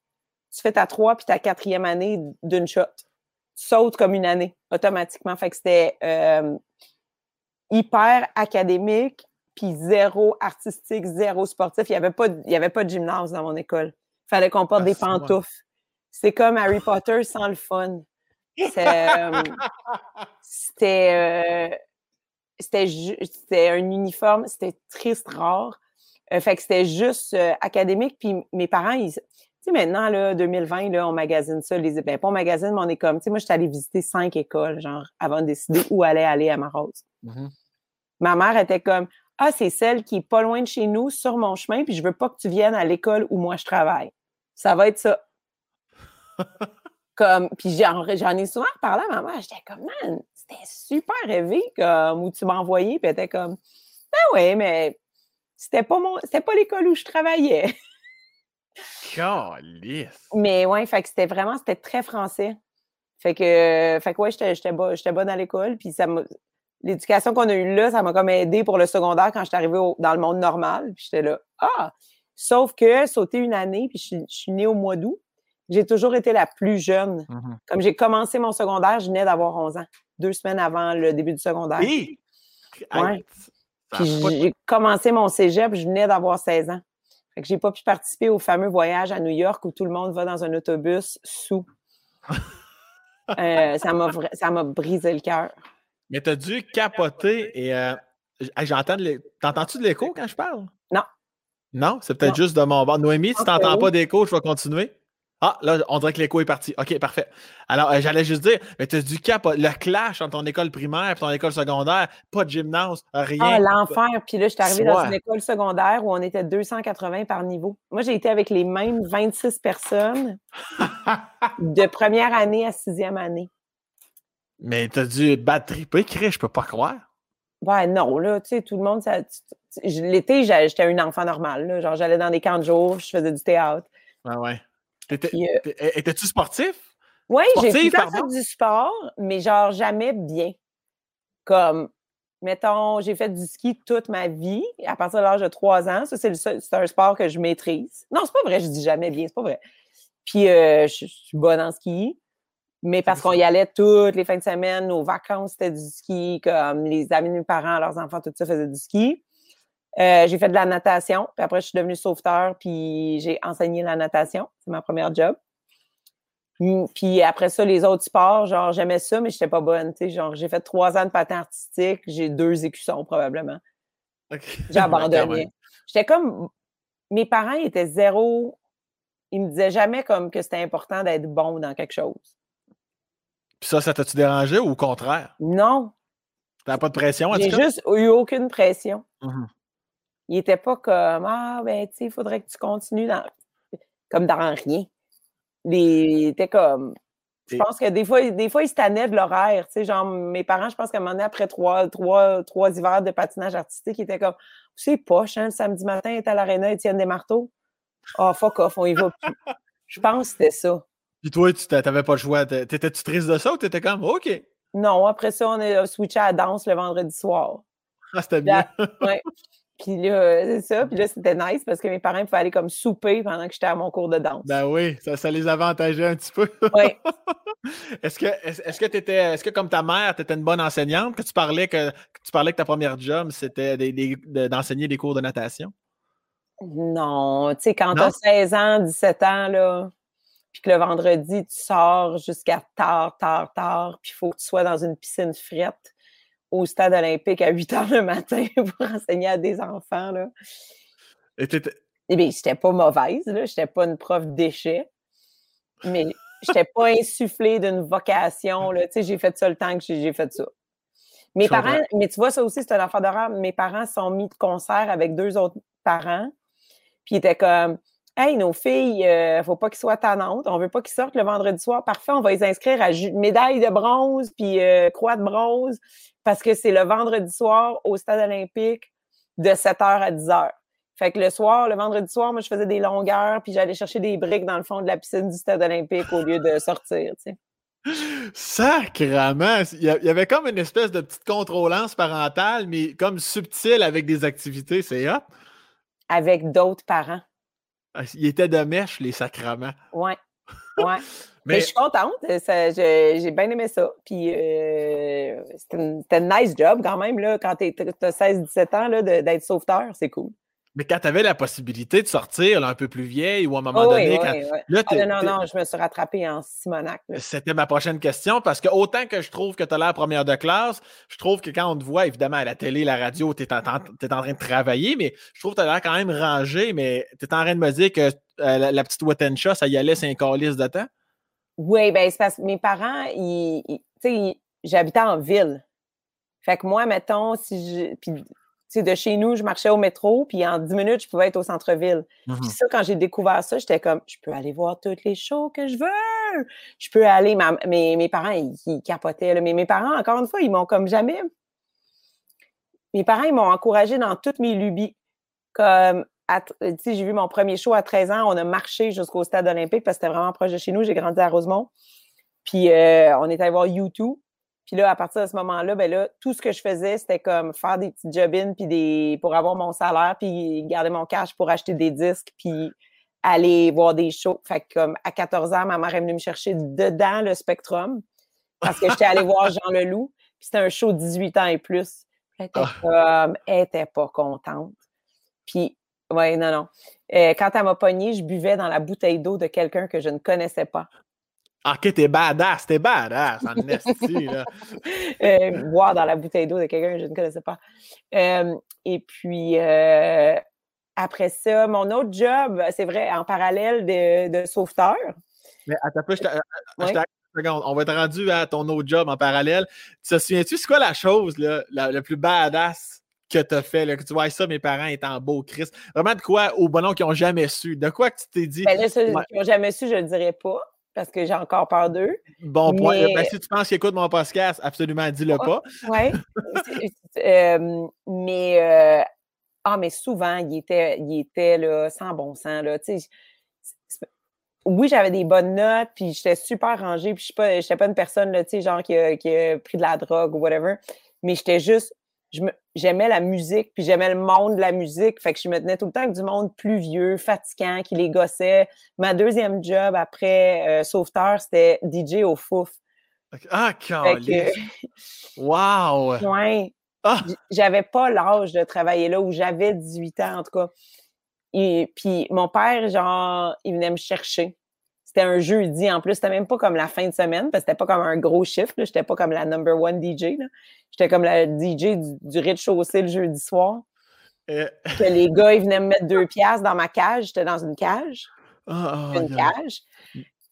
Speaker 2: Tu fais ta trois puis ta quatrième année d'une shot. Tu sautes comme une année automatiquement. Fait que c'était euh, hyper académique puis zéro artistique, zéro sportif. Il n'y avait, pas, il avait pas de gymnase dans mon école. Il fallait qu'on porte ah, des pantoufles. C'est comme Harry Potter sans le fun. C'était c'était un uniforme, c'était triste, rare. Euh, fait que c'était juste académique. Puis mes parents, ils, tu sais, maintenant, là, 2020, là, on magasine ça. Les, ben, pas on magasine, mais on est comme, tu sais, moi, j'étais allée visiter cinq écoles, genre, avant de décider où aller aller à ma rose. Mmh ma mère était comme, ah, c'est celle qui est pas loin de chez nous, sur mon chemin, puis je veux pas que tu viennes à l'école où moi je travaille. Ça va être ça. Comme, puis j'en, ai souvent parlé à ma mère, j'étais comme, man, c'était super rêvé, comme, où tu m'as envoyé, puis elle était comme, ben oui, mais c'était pas mon, c'était pas l'école où je travaillais.
Speaker 1: Calice.
Speaker 2: Mais ouais, fait que c'était vraiment, c'était très français. Fait que, fait que ouais, j'étais, j'étais, bonne à l'école, puis ça l'éducation qu'on a eue là, ça m'a comme aidé pour le secondaire quand je suis arrivée dans le monde normal. Puis j'étais là, ah! Sauf que sauter une année, puis je, suis née au mois d'août, j'ai toujours été la plus jeune.
Speaker 1: Mhm.
Speaker 2: Comme j'ai commencé mon secondaire, je venais d'avoir 11 ans, deux semaines avant le début du secondaire.
Speaker 1: Oui!
Speaker 2: Ouais. Puis j'ai commencé mon cégep, je venais d'avoir 16 ans. Fait que j'ai pas pu participer au fameux voyage à New York où tout le monde va dans un autobus sous. Euh, ça m'a brisé le cœur.
Speaker 1: Mais tu as dû capoter et euh, j'entends T'entends-tu de l'écho quand je parle?
Speaker 2: Non.
Speaker 1: Non? C'est peut-être juste de mon bord. Noémie, si tu n'entends pas d'écho, je vais continuer. Ah, là, on dirait que l'écho est parti. OK, parfait. Alors, euh, j'allais juste dire, mais tu as du cap, le clash entre ton école primaire et ton école secondaire, pas de gymnase, rien.
Speaker 2: Ah, l'enfer. Puis là, je suis arrivée dans une école secondaire où on était 280 par niveau. Moi, j'ai été avec les mêmes 26 personnes de première année à sixième année.
Speaker 1: Mais tu as dû battre triper, je peux pas croire.
Speaker 2: Ouais, non, là, tu sais, tout le monde, ça, l'été, j'étais une enfant normale, Genre, j'allais dans des camps de jour, je faisais du théâtre.
Speaker 1: Ouais, ouais. Euh, étais-tu sportif?
Speaker 2: Oui, j'ai fait du sport, mais genre jamais bien. Comme, mettons, j'ai fait du ski toute ma vie, à partir de l'âge de 3 ans. Ça, c'est un sport que je maîtrise. Non, c'est pas vrai, je dis jamais bien, c'est pas vrai. Puis, euh, je, suis bonne en ski, mais parce qu'on y allait toutes les fins de semaine, nos vacances, c'était du ski, comme les amis de mes parents, leurs enfants, tout ça faisaient du ski. Euh, j'ai fait de la natation, puis après, je suis devenue sauveteur, puis j'ai enseigné la natation. C'est ma première job. Puis après ça, les autres sports, genre, j'aimais ça, mais je n'étais pas bonne. Tu sais, genre, j'ai fait trois ans de patin artistique, j'ai deux écussons probablement. J'ai abandonné. J'étais comme. Mes parents étaient zéro. Ils me disaient jamais comme que c'était important d'être bon dans quelque chose.
Speaker 1: Puis ça, ça t'a-tu dérangé ou au contraire?
Speaker 2: Non.
Speaker 1: T'as pas de pression,
Speaker 2: J'ai juste eu aucune pression.
Speaker 1: Mmh
Speaker 2: il n'était pas comme Ah, ben, tu sais, il faudrait que tu continues dans. Comme dans rien. Il était comme. Je pense que des fois, des fois, ils se tannaient de l'horaire. Tu sais, genre, mes parents, je pense qu'à un moment donné, après trois, trois, trois hivers de patinage artistique, ils étaient comme C'est poche, hein, le samedi matin, ils étaient à l'aréna, ils tiennent des marteaux. Ah, oh, fuck off, on y va plus. je pense que c'était ça.
Speaker 1: Puis toi, tu n'avais pas le choix. T'étais-tu triste de ça ou t'étais comme OK?
Speaker 2: Non, après ça, on est switché à la danse le vendredi soir.
Speaker 1: Ah, c'était bien.
Speaker 2: ouais. Puis là, c'est ça. Puis là, c'était nice parce que mes parents pouvaient aller comme souper pendant que j'étais à mon cours de danse.
Speaker 1: Ben oui, ça, ça les avantageait un petit peu.
Speaker 2: Oui.
Speaker 1: est-ce que, est-ce, que étais, est-ce que comme ta mère, tu étais une bonne enseignante, que tu parlais que, tu parlais que ta première job, c'était d'enseigner des cours de natation?
Speaker 2: Non, tu sais, quand tu as 16 ans, 17 ans, là, puis que le vendredi, tu sors jusqu'à tard, tard, tard, puis il faut que tu sois dans une piscine frette au stade olympique à 8 heures le matin pour enseigner à des enfants. Là.
Speaker 1: Et
Speaker 2: eh bien, j'étais pas mauvaise, là. J'étais pas une prof déchet. Mais j'étais pas insufflée d'une vocation, là. Tu sais, j'ai fait ça le temps que j'ai fait ça. Mes parents, mais tu vois, ça aussi, c'est un enfant d'horreur. Mes parents sont mis de concert avec deux autres parents. Puis ils étaient comme, Hey, nos filles, il euh, ne faut pas qu'ils soient tannantes. On veut pas qu'ils sortent le vendredi soir. Parfait, on va les inscrire à médaille de bronze puis euh, croix de bronze parce que c'est le vendredi soir au stade olympique de 7h à 10h. Fait que le soir, le vendredi soir, moi, je faisais des longueurs puis j'allais chercher des briques dans le fond de la piscine du stade olympique au lieu de sortir, tu sais.
Speaker 1: Sacrement! Il y avait comme une espèce de petite contrôlance parentale, mais comme subtile avec des activités, c'est hop.
Speaker 2: Avec d'autres parents.
Speaker 1: Ah, il était de mèche, les sacrements.
Speaker 2: Oui. Ouais. Mais... je suis contente. J'ai bien aimé ça. Puis euh, c'était un nice job quand même, là, quand tu as 16-17 ans, d'être sauveteur. C'est cool.
Speaker 1: Mais quand tu avais la possibilité de sortir un peu plus vieille ou à un moment donné.
Speaker 2: quand, ah, non, non, je me suis rattrapée en Simonac.
Speaker 1: C'était ma prochaine question parce que autant que je trouve que tu as l'air première de classe, je trouve que quand on te voit, évidemment, à la télé, la radio, tu es, en train de travailler, mais je trouve que tu as l'air quand même rangé, mais tu es en train de me dire que euh, la, petite Watensha, ça y allait, c'est un calice de temps?
Speaker 2: Oui, bien, c'est parce que mes parents, ils, sais, j'habitais en ville. Fait que moi, mettons, si je de chez nous, je marchais au métro, puis en 10 minutes, je pouvais être au centre-ville. Puis
Speaker 1: mmh
Speaker 2: ça, quand j'ai découvert ça, j'étais comme, je peux aller voir toutes les shows que je veux. Je peux aller. mes, mes, parents, ils, capotaient. Mais mes parents, encore une fois, ils m'ont comme jamais. Mes parents, ils m'ont encouragé dans toutes mes lubies. Comme, j'ai vu mon premier show à 13 ans, on a marché jusqu'au stade olympique parce que c'était vraiment proche de chez nous. J'ai grandi à Rosemont. Puis euh, on est allé voir YouTube. Puis là, à partir de ce moment-là, ben là, tout ce que je faisais, c'était comme faire des petits job puis des pour avoir mon salaire, puis garder mon cash pour acheter des disques, puis aller voir des shows. Fait que comme à 14 ans, ma mère est venue me chercher dedans le Spectrum parce que j'étais allée voir Jean Leloup, puis c'était un show 18 ans et plus. Elle était ah. comme, elle était pas contente. Puis, ouais, non, non. Euh, quand elle m'a pogné, je buvais dans la bouteille d'eau de quelqu'un que je ne connaissais pas.
Speaker 1: Ah, ok, t'es badass, t'es badass, en esti, là.
Speaker 2: euh, boire dans la bouteille d'eau de quelqu'un que je ne connaissais pas. Euh, et puis, euh, après ça, mon autre job, c'est vrai, en parallèle de, de sauveteur.
Speaker 1: Mais attends peu, je on va être rendu à ton autre job en parallèle. Tu te souviens-tu, c'est quoi la chose là, la, plus badass que tu as fait? Là, que tu vois ça, mes parents étaient en beau Christ. Vraiment de quoi au bonheur qu'ils n'ont jamais su? De quoi que tu t'es dit?
Speaker 2: Ben là, qu'ils n'ont jamais su, je ne le dirais pas parce que j'ai encore peur d'eux.
Speaker 1: Bon point. Ben, si tu penses qu'ils écoutent mon podcast, absolument, dis-le pas.
Speaker 2: Oui. Euh, mais, euh, ah, mais souvent, il était, il était là, sans bon sens. Là, oui, j'avais des bonnes notes, puis j'étais super rangée, puis je n'étais pas, pas une personne, là, genre, qui a, qui a pris de la drogue ou whatever, mais j'étais juste j'aimais la musique, puis j'aimais le monde de la musique. Fait que je me tenais tout le temps avec du monde plus vieux, fatigant, qui les gossait. Ma deuxième job après euh, sauveteur, c'était DJ au fouf.
Speaker 1: Ah, quand Wow!
Speaker 2: Ouais. Ah! J'avais pas l'âge de travailler là, où j'avais 18 ans, en tout cas. Et puis mon père, genre, il venait me chercher. C'était un jeudi en plus. C'était même pas comme la fin de semaine, parce que c'était pas comme un gros chiffre. J'étais pas comme la number one DJ. J'étais comme la DJ du, rez-de-chaussée le jeudi soir. Euh. Que les gars, ils venaient me mettre deux piastres dans ma cage. J'étais dans une cage. Ah, ah, une cage.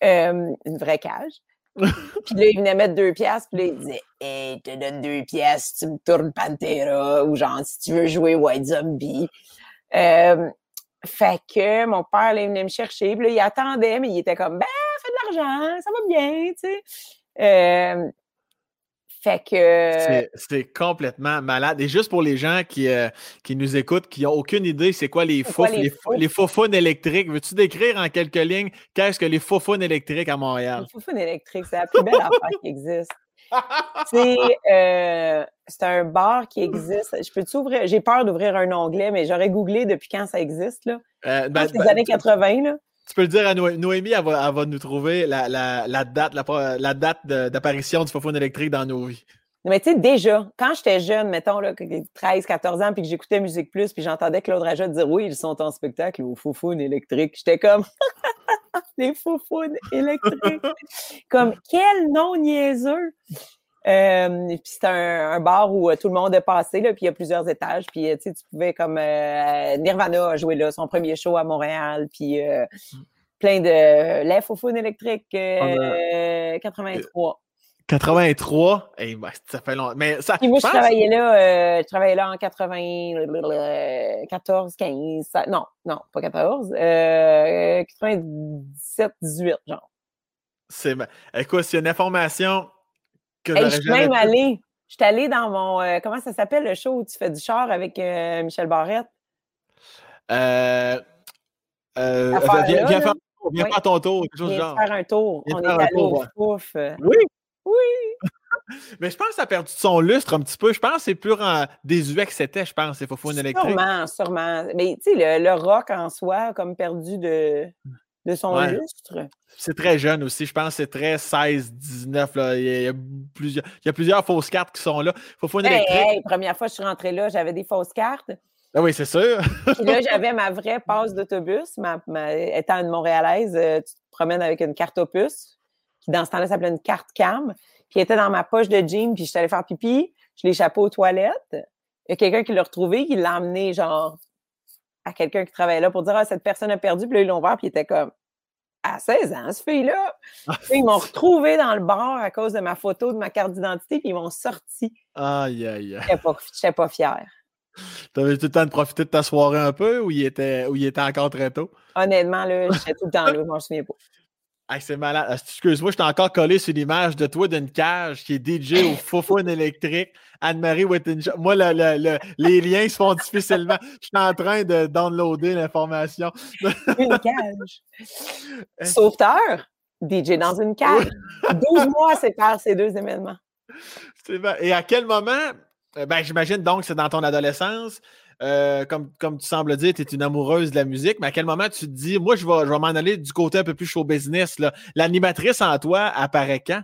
Speaker 2: Euh, une vraie cage. puis là, ils venaient mettre deux piastres, puis là, ils disaient Hey, je te donne deux piastres, tu me tournes Pantera, ou genre, si tu veux jouer White Zombie. Euh, fait que mon père, là, il venait me chercher. Puis là, il attendait, mais il était comme, ben, fais de l'argent, ça va bien, tu sais. Euh, fait que.
Speaker 1: C'est complètement malade. Et juste pour les gens qui, euh, qui nous écoutent, qui n'ont aucune idée, c'est quoi les faux les, les électriques? Veux-tu décrire en quelques lignes qu'est-ce que les faux électriques à Montréal?
Speaker 2: Les faux électriques, c'est la plus belle affaire qui existe. Euh, c'est un bar qui existe. Je peux t'ouvrir? J'ai peur d'ouvrir un onglet, mais j'aurais googlé depuis quand ça existe. Là. Euh, ben, les ben, années 80. Là.
Speaker 1: Tu peux le dire à Noémie, elle va, nous trouver la, date, la, date d'apparition du Fofone électrique dans nos vies.
Speaker 2: Mais tu sais, déjà, quand j'étais jeune, mettons, là, 13, 14 ans, puis que j'écoutais Musique Plus, puis j'entendais Claude Raja dire Oui, ils sont en spectacle au Fofone électrique. J'étais comme Les Fofounes électriques. comme quel nom niaiseux! Euh, puis c'est un, bar où euh, tout le monde est passé, là, puis il y a plusieurs étages. Puis euh, tu pouvais comme Nirvana a joué là, son premier show à Montréal, puis plein de les Foufounes électriques 83.
Speaker 1: 83, ça fait longtemps. Mais ça,
Speaker 2: Puis moi, je, travaillais là, je travaillais là en 94, 15, non, non, pas 14, 97, 18, genre.
Speaker 1: C'est, écoute, c'est une information
Speaker 2: je suis même allée. Je suis allée dans mon. Euh, comment ça s'appelle le show où tu fais du char avec euh, Michel Barrette?
Speaker 1: Euh. euh viens, viens, faire, viens faire, ton tour, quelque chose viens genre.
Speaker 2: faire un tour. On est allé au pouf.
Speaker 1: Oui!
Speaker 2: Oui!
Speaker 1: Mais je pense que ça a perdu son lustre un petit peu. Je pense que c'est plus désuet que c'était, je pense, faut une électrique.
Speaker 2: Sûrement, sûrement. Mais tu sais, le, le, rock en soi a comme perdu de de son lustre.
Speaker 1: C'est très jeune aussi. Je pense que c'est très 16, 19. Là. Il, y a, plusieurs, il y a plusieurs fausses cartes qui sont là. Faut faut une
Speaker 2: hey, première fois que je suis rentrée là, j'avais des fausses cartes.
Speaker 1: Ah oui, c'est sûr.
Speaker 2: Puis là, j'avais ma vraie passe d'autobus. Ma, étant une Montréalaise, euh, tu te promènes avec une carte opus, qui dans ce temps-là s'appelait une carte cam, qui était dans ma poche de jean, puis je suis allée faire pipi, je l'ai échappé aux toilettes. Il y a quelqu'un qui l'a retrouvé, qui l'a emmené genre à quelqu'un qui travaillait là pour dire Ah, cette personne a perdu. Puis là, ils l'ont vu, puis il était comme à 16 ans, ce fille-là. Ah, ils m'ont retrouvé dans le bar à cause de ma photo, de ma carte d'identité, puis ils m'ont sorti.
Speaker 1: Aïe, aïe,
Speaker 2: aïe. Je n'étais pas, fière.
Speaker 1: T'avais tout le temps de profiter de ta soirée un peu ou il était, ou il était encore très tôt?
Speaker 2: Honnêtement, là, j'étais tout le temps là, je m'en souviens pas
Speaker 1: c'est malade. Excuse-moi, je t'ai encore collé sur l'image de toi d'une cage qui est DJ au Fofone électrique. Anne-Marie Wittinger. Moi, les liens se font difficilement. Je suis en train de downloader l'information.
Speaker 2: Une cage. Sauveteur, DJ dans une cage. 12 mois séparent ces deux événements.
Speaker 1: Et à quel moment, euh, ben, j'imagine donc c'est dans ton adolescence, euh, comme, comme tu sembles dire, tu es une amoureuse de la musique, mais à quel moment tu te dis, moi, je vais, je vais m'en aller du côté un peu plus show business. L'animatrice en toi apparaît quand?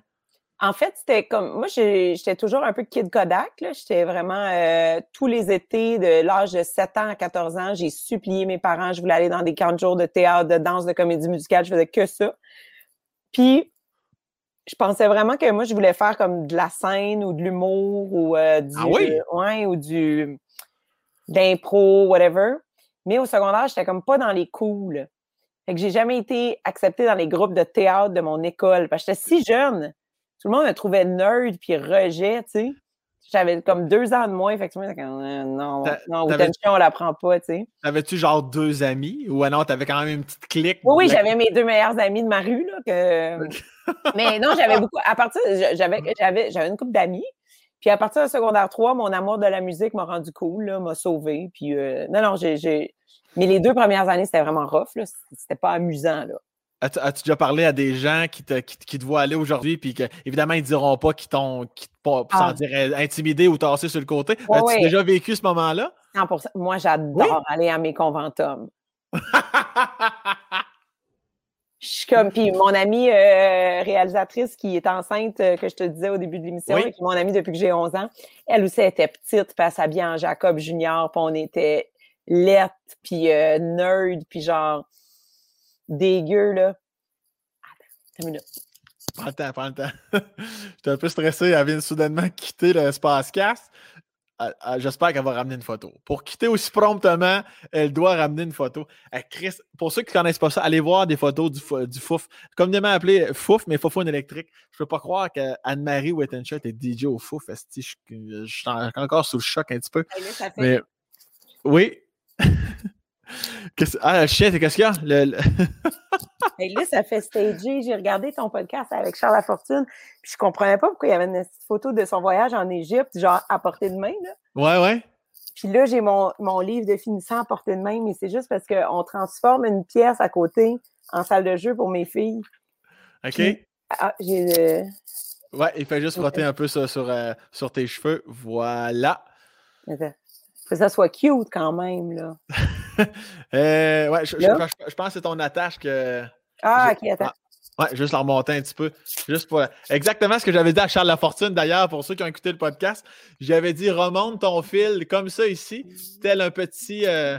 Speaker 2: En fait, c'était comme. Moi, j'étais toujours un peu kid Kodak. J'étais vraiment. Euh, tous les étés, de l'âge de 7 ans à 14 ans, j'ai supplié mes parents. Je voulais aller dans des camps de jour de théâtre, de danse, de comédie musicale. Je faisais que ça. Puis, je pensais vraiment que moi, je voulais faire comme de la scène ou de l'humour ou euh, du.
Speaker 1: Ah oui?
Speaker 2: ouais, ou du. D'impro, whatever. Mais au secondaire, j'étais comme pas dans les cools. Fait que j'ai jamais été acceptée dans les groupes de théâtre de mon école. Parce que j'étais si jeune tout le monde me trouvait nerd puis rejet, tu sais. J'avais comme deux ans de moins, effectivement. Euh, non, non, on la prend pas, tu sais.
Speaker 1: Avais-tu genre deux amis ou non, t'avais quand même une petite clique?
Speaker 2: Oui, oui, j'avais mes deux meilleurs amis de ma rue, là. Que... Mais non, j'avais beaucoup. À partir, j'avais, j'avais, j'avais une couple d'amis. Puis à partir de secondaire 3, mon amour de la musique m'a rendu cool, m'a sauvé. Puis euh, non, non, j'ai. Mais les deux premières années, c'était vraiment rough. C'était pas amusant, là.
Speaker 1: As-tu déjà parlé à des gens qui te, qui, te voient aller aujourd'hui, puis qu'évidemment, ils ne diront pas qu'ils t'ont ah. intimidé ou tassé sur le côté? As-tu déjà vécu ce moment-là?
Speaker 2: 100 Moi, j'adore aller à mes conventums. Je suis comme, puis mon amie euh, réalisatrice qui est enceinte, euh, que je te disais au début de l'émission, qui est mon amie depuis que j'ai 11 ans, elle aussi était petite, puis elle s'habillait en Jacob Junior, puis on était lettres, puis euh, nerd, puis genre dégueu, là. Attends, une minute.
Speaker 1: Prends le temps, prends le temps. J'étais un peu stressé. Elle vient soudainement quitter le cast. J'espère qu'elle va ramener une photo. Pour quitter aussi promptement, elle doit ramener une photo. Eh, Chris, pour ceux qui ne connaissent pas ça, allez voir des photos du, du Fouf. Communément appelé Fouf, mais Foufoune électrique. Je ne peux pas croire qu'Anne-Marie Wettenshot est DJ au Fouf. Je, je, suis encore sous le choc un petit peu. Mais, oui. Ah, shit, qu'est-ce qu'il y a? Le,
Speaker 2: là, ça fait stager. J'ai regardé ton podcast avec Charles Lafortune, puis je comprenais pas pourquoi il y avait une photo de son voyage en Égypte, genre à portée de main. Là.
Speaker 1: Ouais, ouais.
Speaker 2: Puis là, j'ai mon, mon, livre de finissant à portée de main, mais c'est juste parce qu'on transforme une pièce à côté en salle de jeu pour mes filles.
Speaker 1: OK.
Speaker 2: ah, j'ai.
Speaker 1: Ouais, il fait juste frotter un peu sur, sur, euh, sur tes cheveux. Voilà.
Speaker 2: Attends que ça soit cute quand même, là.
Speaker 1: euh, ouais, je, pense que c'est ton attache que.
Speaker 2: Ah, ok, attends.
Speaker 1: Ouais, juste la remonter un petit peu. Juste pour. Exactement ce que j'avais dit à Charles Lafortune, d'ailleurs, pour ceux qui ont écouté le podcast. J'avais dit remonte ton fil comme ça ici, tel un petit. Euh...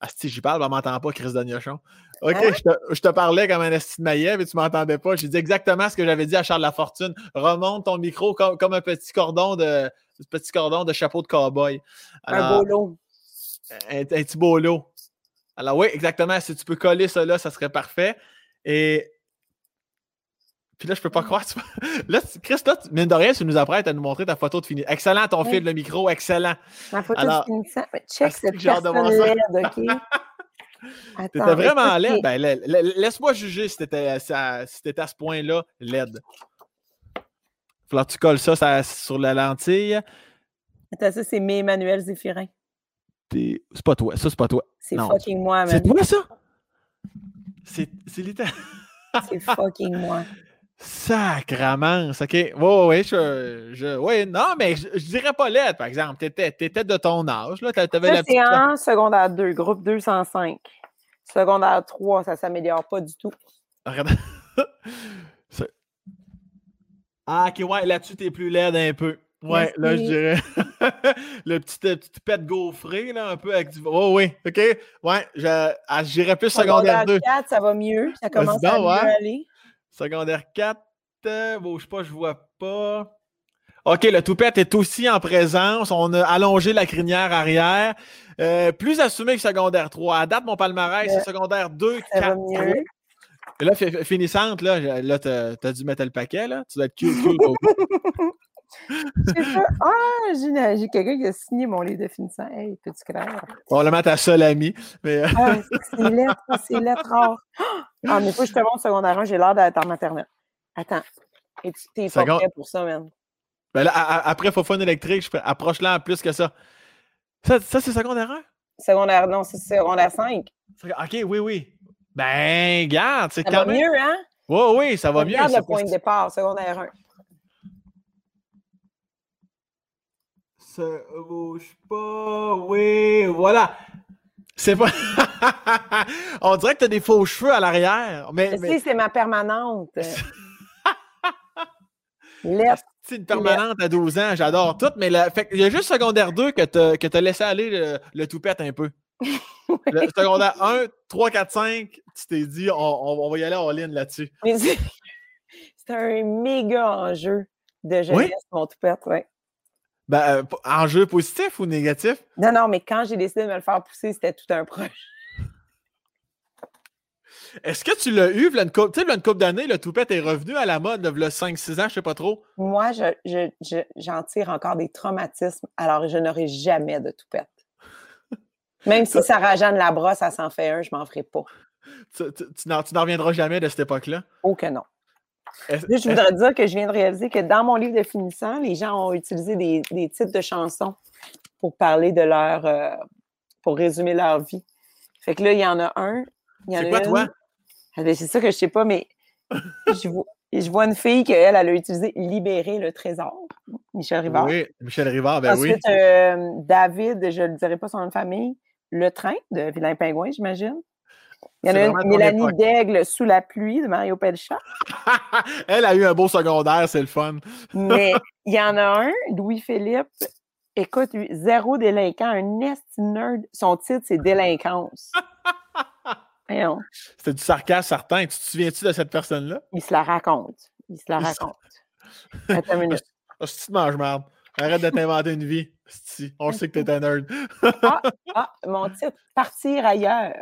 Speaker 1: Ah, si j'y parle, on m'entend pas, Chris Dagnochon. OK, hein? je, te, parlais comme un esti de maillet, mais tu m'entendais pas. J'ai dit exactement ce que j'avais dit à Charles Lafortune. Remonte ton micro comme, comme un petit cordon de, petit cordon de chapeau de cowboy.
Speaker 2: un beau
Speaker 1: Un, un, petit beau Alors oui, exactement. Si tu peux coller ça là, ça serait parfait. Et puis là, je peux pas croire. Là, Chris, là, mine de rien, tu nous apprêtes à nous montrer ta photo de fini. Excellent ton fil de micro, excellent.
Speaker 2: Ma photo de finissant. Check cette personne laide, OK?
Speaker 1: T'étais vraiment laide. Ben, laisse-moi juger si t'étais à ce point-là laide. Faut que tu colles ça, sur la lentille.
Speaker 2: Attends, ça, c'est mes Emmanuel Zéphirin.
Speaker 1: C'est pas toi. Ça, c'est pas toi.
Speaker 2: C'est fucking moi, man.
Speaker 1: C'est toi, ça? C'est littéral.
Speaker 2: c'est fucking moi.
Speaker 1: Sacrament. OK. Oui, oui, oui. Je, je, oui, non, mais je, je dirais pas l'aide, par exemple. Tu étais, de ton âge. Là.
Speaker 2: Avais ça, c'est en secondaire 2, groupe 205. Secondaire 3, ça ne s'améliore pas du tout.
Speaker 1: Regarde. Ah, ok, ouais, là-dessus, t'es plus laide un peu. Ouais, là, je dirais. le petit, petit pet gaufré, là, un peu avec du. Oh, oui, OK. Ouais, ah, j'irais plus secondaire 2.
Speaker 2: 4, ça va mieux. Ça commence à mieux aller.
Speaker 1: Secondaire 4, euh, bouge pas, je vois pas. OK, le toupette est aussi en présence. On a allongé la crinière arrière. Euh, plus assumé que secondaire 3. À date, mon palmarès, c'est secondaire 2, 4, 3. Et là, finissante, là, là t'as dû mettre le paquet, là. Tu dois être cool, cool.
Speaker 2: ah, j'ai quelqu'un qui a signé mon livre de finissant. Hey, petit clair.
Speaker 1: Probablement ta seule amie. Mais... Euh,
Speaker 2: ah, c'est lettre, c'est lettre rare. Ah, mais faut que je te montre secondaire 1, j'ai l'air d'être en maternelle. Attends. Et tu t'es pas prêt pour ça, man?
Speaker 1: Ben là, après Fofone électrique, approche-la en plus que ça. Ça, ça c'est secondaire 1?
Speaker 2: Secondaire, non, c'est secondaire 5.
Speaker 1: OK, oui, oui. Ben, garde, c'est
Speaker 2: quand
Speaker 1: va
Speaker 2: mieux, hein?
Speaker 1: Oui, oui, ça va mieux.
Speaker 2: Regarde le point de départ, secondaire 1.
Speaker 1: Se bouge pas. Oui, voilà. C'est pas. On dirait que t'as des faux cheveux à l'arrière. Mais, mais-
Speaker 2: sais, c'est ma permanente.
Speaker 1: Ah. C'est une permanente à 12 ans, j'adore tout, mais la- fait que il y a juste secondaire 2 que t'as que t'as laissé aller le, le toupette un peu. Le secondaire 1, 3, 4, 5, tu t'es dit on, on- on va y aller en ligne là-dessus.
Speaker 2: C'est un méga enjeu de jeunesse, mon toupette, ouais.
Speaker 1: Ben, euh, enjeu positif ou négatif?
Speaker 2: Non, non, mais quand j'ai décidé de me le faire pousser, c'était tout un projet.
Speaker 1: Est-ce que tu l'as eu, v'là une couple, tu sais, v'là une couple d'années, le toupette est revenu à la mode, là, v'là 5-6 ans, je sais pas trop?
Speaker 2: Moi, je, je- je- j'en tire encore des traumatismes, alors je n'aurai jamais de toupette. Même si Sarah Jeanne Labrosse, elle s'en fait un, je m'en ferai pas.
Speaker 1: Tu, tu n'en reviendras jamais de cette époque-là?
Speaker 2: Oh que non. Je voudrais dire que je viens de réaliser que dans mon livre de finissant, les gens ont utilisé des, des titres de chansons pour parler de leur. euh, pour résumer leur vie. Fait que là, il y en a un.
Speaker 1: C'est quoi,
Speaker 2: une-
Speaker 1: toi?
Speaker 2: Ah ben, c'est ça que je sais pas, mais je, vois, je vois une fille qu'elle, elle a utilisé Libérer le trésor, Michel Rivard.
Speaker 1: Oui, Michel Rivard, ben oui.
Speaker 2: Ensuite, euh, David, je ne dirai pas son nom de famille, Le Train de Vilain Pingouin, j'imagine. Il y en a une, Mélanie. Daigle, Sous la pluie de Mario Pelchat.
Speaker 1: Elle a eu un beau secondaire, c'est le fun.
Speaker 2: Mais il y en a un, Louis-Philippe, écoute, zéro délinquant, un esti nerd. Son titre, c'est Délinquance.
Speaker 1: C'était du sarcasme certain. Tu te souviens-tu de cette personne-là?
Speaker 2: il se la raconte. Il se la raconte. Attends une minute.
Speaker 1: Ah, si tu te manges merde. Arrête de t'inventer une vie. Si, on sait que t'es un nerd.
Speaker 2: Ah, mon titre, Partir ailleurs.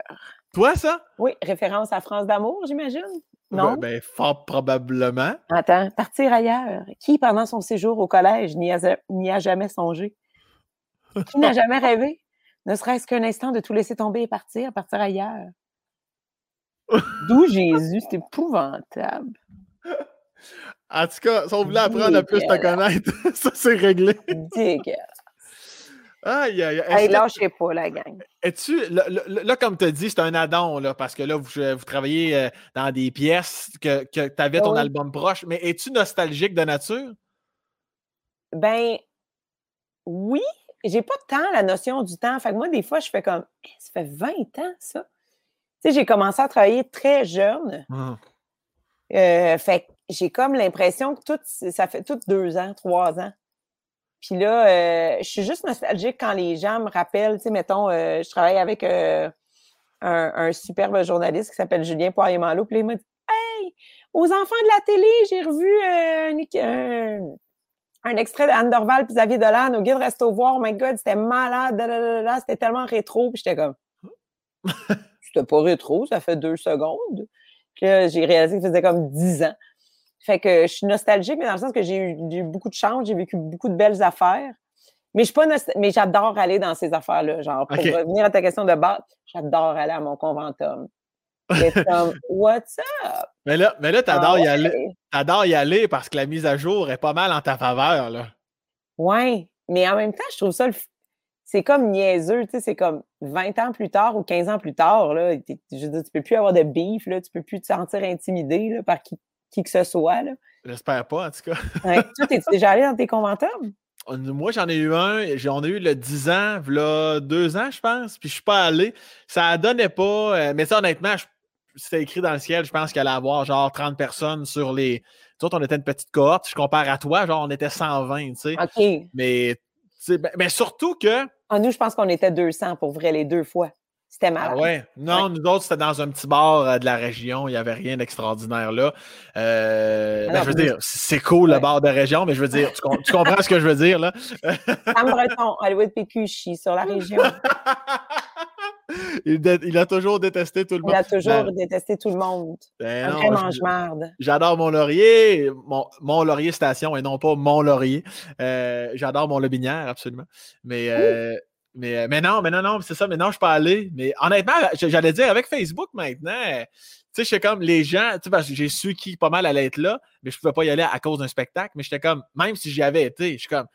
Speaker 1: Toi, ça?
Speaker 2: Oui, référence à France d'amour, j'imagine? Non?
Speaker 1: Ben, ben, fort probablement.
Speaker 2: Attends, partir ailleurs. Qui, pendant son séjour au collège, n'y a, jamais songé? Qui n'a jamais rêvé? Ne serait-ce qu'un instant de tout laisser tomber et partir, partir ailleurs. D'où Jésus, c'est épouvantable.
Speaker 1: En tout cas, si on voulait apprendre à plus te connaître, ça c'est réglé.
Speaker 2: Dégueulasse.
Speaker 1: Aïe, aïe, aïe.
Speaker 2: Lâchez pas, la gang.
Speaker 1: Es-tu, là, comme tu as dit, c'est un addon, là, parce que là, vous, vous travaillez euh, dans des pièces que, que tu avais ton
Speaker 2: oui.
Speaker 1: album proche, mais es-tu nostalgique de nature?
Speaker 2: Ben, oui, j'ai pas tant la notion du temps. Fait que moi, des fois, je fais comme, Eh, ça fait 20 ans, ça. Tu sais, j'ai commencé à travailler très jeune. Euh, fait que j'ai comme l'impression que tout, ça fait tout deux ans, trois ans. Puis là, euh, je suis juste nostalgique quand les gens me rappellent, tu sais, mettons, euh, je travaille avec euh, un, un superbe journaliste qui s'appelle Julien Poirier-Malo, puis il m'a dit Hey, aux enfants de la télé, j'ai revu un, extrait d'Anne Dorval puis Xavier Dolan au guide Resto Voir. Oh my God, c'était malade, c'était tellement rétro. Puis j'étais comme C'était pas rétro, ça fait deux secondes. Puis là, j'ai réalisé que ça faisait comme dix ans. Fait que je suis nostalgique, mais dans le sens que j'ai eu, beaucoup de chance, j'ai vécu beaucoup de belles affaires. Mais je suis pas mais j'adore aller dans ces affaires-là. Genre, pour revenir à ta question de base, j'adore aller à mon conventum. C'est comme What's up?
Speaker 1: Mais là, mais là t'adores y
Speaker 2: Ah
Speaker 1: aller. T'adores y aller parce que la mise à jour est pas mal en ta faveur, là.
Speaker 2: Ouais, mais en même temps, je trouve ça le f- c'est comme niaiseux, tu sais, c'est comme 20 ans plus tard ou 15 ans plus tard, là, je veux dire, tu peux plus avoir de beef, là, tu peux plus te sentir intimidé là, par qui, qui que ce soit.
Speaker 1: J'espère pas, en tout cas.
Speaker 2: Ouais. Toi, t'es déjà allé dans tes conventums?
Speaker 1: Moi, j'en ai eu un. J'en ai eu le 10 ans, là, deux ans, je pense. Puis je suis pas allé. Ça donnait pas. euh, mais ça, honnêtement, c'était écrit dans le ciel. Je pense qu'il allait avoir genre 30 personnes sur les. Tu vois, on était une petite cohorte. Je compare à toi, genre, on était 120, tu sais.
Speaker 2: OK.
Speaker 1: Mais, ben- mais surtout que.
Speaker 2: Ah, nous, je pense qu'on était 200 pour vrai les deux fois. C'était malade.
Speaker 1: Ah ouais? Non, nous autres, c'était dans un petit bar euh, de la région. Il n'y avait rien d'extraordinaire là. Euh,
Speaker 2: Ah
Speaker 1: ben,
Speaker 2: non,
Speaker 1: je veux dire, c'est cool le bar de région, mais je veux dire, tu, com- tu comprends ce que je veux dire, là?
Speaker 2: Sam Breton, Hollywood PQ, chie sur la région.
Speaker 1: il, a toujours détesté tout le monde.
Speaker 2: Il a toujours
Speaker 1: Ben,
Speaker 2: détesté tout le monde.
Speaker 1: ben
Speaker 2: Un mange-marde.
Speaker 1: J'adore mon laurier, mon, mon laurier station et non pas mon laurier. Euh, J'adore mon lobinière, absolument. Mais, euh, mais, euh, mais non, mais non, non, c'est ça, mais non, je suis pas allé. Mais honnêtement, j'allais dire avec Facebook maintenant, tu sais, je suis comme les gens, tu sais, parce que j'ai su qui pas mal allait être là, mais je pouvais pas y aller à cause d'un spectacle, mais j'étais comme, même si j'y avais été, je suis comme,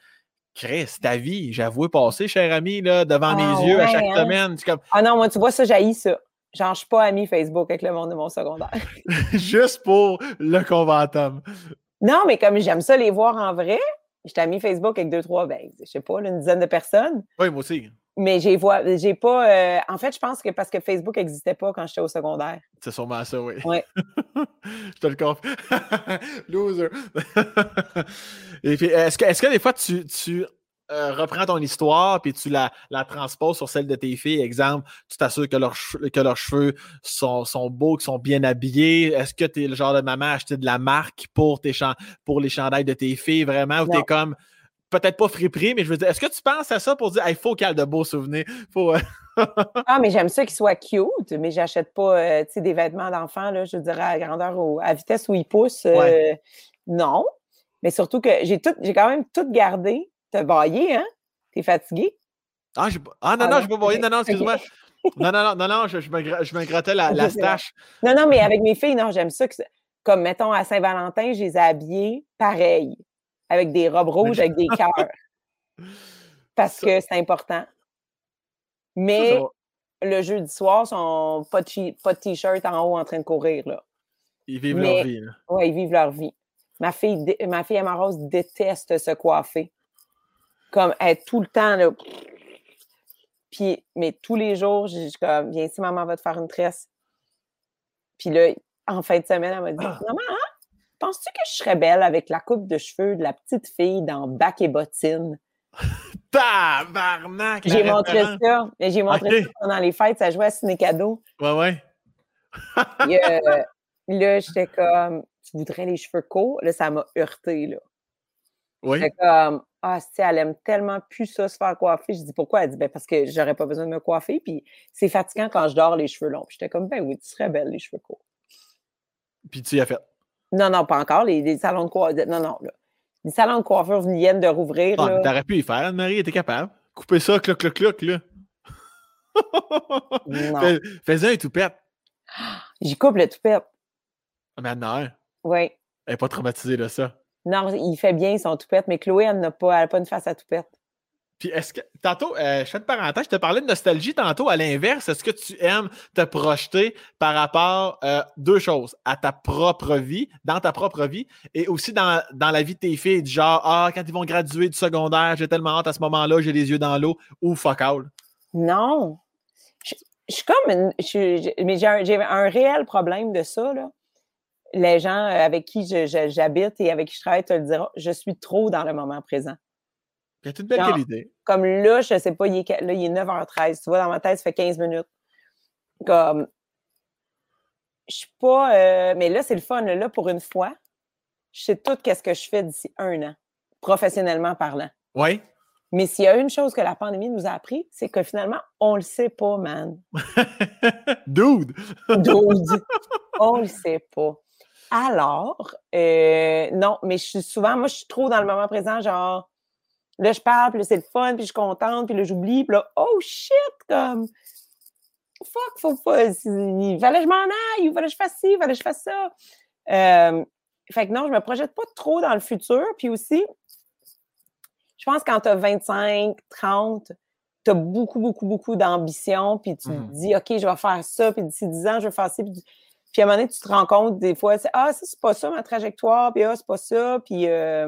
Speaker 1: Chris, ta vie, j'avoue passer, cher ami, là, devant
Speaker 2: Ah
Speaker 1: mes yeux à chaque
Speaker 2: hein?
Speaker 1: semaine. Comme,
Speaker 2: Ah non, moi, tu vois, ça, j'haïs ça. Genre, je suis pas amie Facebook avec le monde de mon secondaire.
Speaker 1: juste pour le conventum.
Speaker 2: Non, mais comme j'aime ça les voir en vrai, J'étais ami Facebook avec deux, trois, ben, je sais pas, une dizaine de personnes.
Speaker 1: Oui, moi aussi.
Speaker 2: Mais j'ai vois, j'ai pas. Euh, en fait, je pense que parce que Facebook n'existait pas quand j'étais au secondaire.
Speaker 1: C'est sûrement ça, oui.
Speaker 2: Ouais.
Speaker 1: je te le confie. Loser. Et puis, est-ce que, est-ce que des fois tu, tu euh, reprends ton histoire puis tu la, la transposes sur celle de tes filles? Exemple, tu t'assures que, leurs que leurs cheveux sont, sont beaux, qu'ils sont bien habillés. Est-ce que tu es le genre de maman à acheter de la marque pour, tes pour les chandails de tes filles, vraiment? Ou tu es comme peut-être pas friperie, mais je veux dire, est-ce que tu penses à ça pour dire, il faut qu'il y ait de beaux souvenirs? Faut, euh,
Speaker 2: ah, mais j'aime ça qu'ils soient cute, mais j'achète pas euh, des vêtements d'enfant, je dirais, à grandeur ou à vitesse où ils poussent. Euh, non. Mais surtout que j'ai tout, j'ai quand même tout gardé. T'as baillé, hein? T'es fatigué?
Speaker 1: Ah, ah non, ah, non, je pas baillé. Non, non, excuse-moi. non, non, non, non, je, je, me, je me grattais la, la stache.
Speaker 2: Non, non, mais avec mes filles, non, j'aime ça. Que, comme, mettons, à Saint-Valentin, je les ai habillées pareil avec des robes rouges, avec des cœurs. Parce que c'est important. Mais le jeudi soir, ils sont pas de t-shirt en haut en train de courir. Là.
Speaker 1: Ils vivent leur vie.
Speaker 2: Oui, ils vivent leur vie. Ma fille, ma fille déteste se coiffer. Comme être tout le temps là. Puis, mais tous les jours, je suis comme, viens ici, maman va te faire une tresse. Puis là, en fin de semaine, elle m'a dit, maman, hein? Penses-tu que je serais belle avec la coupe de cheveux de la petite fille dans Bac et bottines?
Speaker 1: Tabarnak!
Speaker 2: J'ai montré ça. J'ai montré ça pendant les fêtes. Ça jouait à Ciné Cadeau.
Speaker 1: Ouais, ouais.
Speaker 2: euh, là, j'étais comme, tu voudrais les cheveux courts? Là, ça m'a heurté, là.
Speaker 1: Oui.
Speaker 2: J'étais comme, ah, si elle aime tellement plus ça, se faire coiffer. Je dis, pourquoi? Elle dit, ben, parce que j'aurais pas besoin de me coiffer. Puis c'est fatigant quand je dors les cheveux longs. j'étais comme, ben oui, tu serais belle, les cheveux courts.
Speaker 1: Puis tu y as fait?
Speaker 2: Non, non, pas encore. Les, salons de coiffure. Non, non. Là. Les salons de coiffure viennent de rouvrir. Ah,
Speaker 1: t'aurais pu y faire, Anne-Marie, était capable. Couper ça, cloc, cloc, cloc, là. Fais-en un toupette.
Speaker 2: J'y coupe le toupette.
Speaker 1: Ah, maintenant,
Speaker 2: Oui.
Speaker 1: Elle n'est pas traumatisée de ça.
Speaker 2: Non, il fait bien son toupette, mais Chloé, elle n'a pas, pas une face à toupette.
Speaker 1: Puis est-ce que tantôt, euh, je fais de parenthèse, je te parlais de nostalgie tantôt. À l'inverse, est-ce que tu aimes te projeter par rapport à euh, deux choses, à ta propre vie, dans ta propre vie, et aussi dans, la vie de tes filles, du genre ah quand ils vont graduer du secondaire, j'ai tellement hâte à ce moment-là, j'ai les yeux dans l'eau, ou fuck all?
Speaker 2: Non, je, suis comme, une, mais j'ai un, réel problème de ça là. Les gens euh, avec qui j'habite et avec qui je travaille te le diront, je suis trop dans le moment présent.
Speaker 1: C'est une belle qualité.
Speaker 2: Comme là, je ne sais pas, il est, là, il est 9h13. Tu vois, dans ma tête, ça fait 15 minutes. Comme. Je suis pas. Euh, mais là, c'est le fun. Là, pour une fois, je sais tout qu'est-ce que je fais d'ici un an, professionnellement parlant.
Speaker 1: Oui.
Speaker 2: Mais s'il y a une chose que la pandémie nous a appris, c'est que finalement, on le sait pas, man.
Speaker 1: Dude!
Speaker 2: Dude! On le sait pas. Alors, euh, non, mais je suis souvent, moi, je suis trop dans le moment présent, genre, Là, je parle, puis c'est le fun, puis je suis contente, puis là, j'oublie, puis là, oh shit, comme, fuck, faut pas, il fallait que je m'en aille, il fallait que je fasse ci, il fallait que je fasse ça. Euh, fait que non, je me projette pas trop dans le futur, puis aussi, je pense que quand tu as 25, 30, tu as beaucoup, beaucoup, beaucoup d'ambition, puis tu te mmh dis, OK, je vais faire ça, puis d'ici 10 ans, je vais faire ça, puis, puis à un moment donné, tu te rends compte des fois, c'est, ah, ça, c'est pas ça ma trajectoire, puis ah, c'est pas ça, puis euh,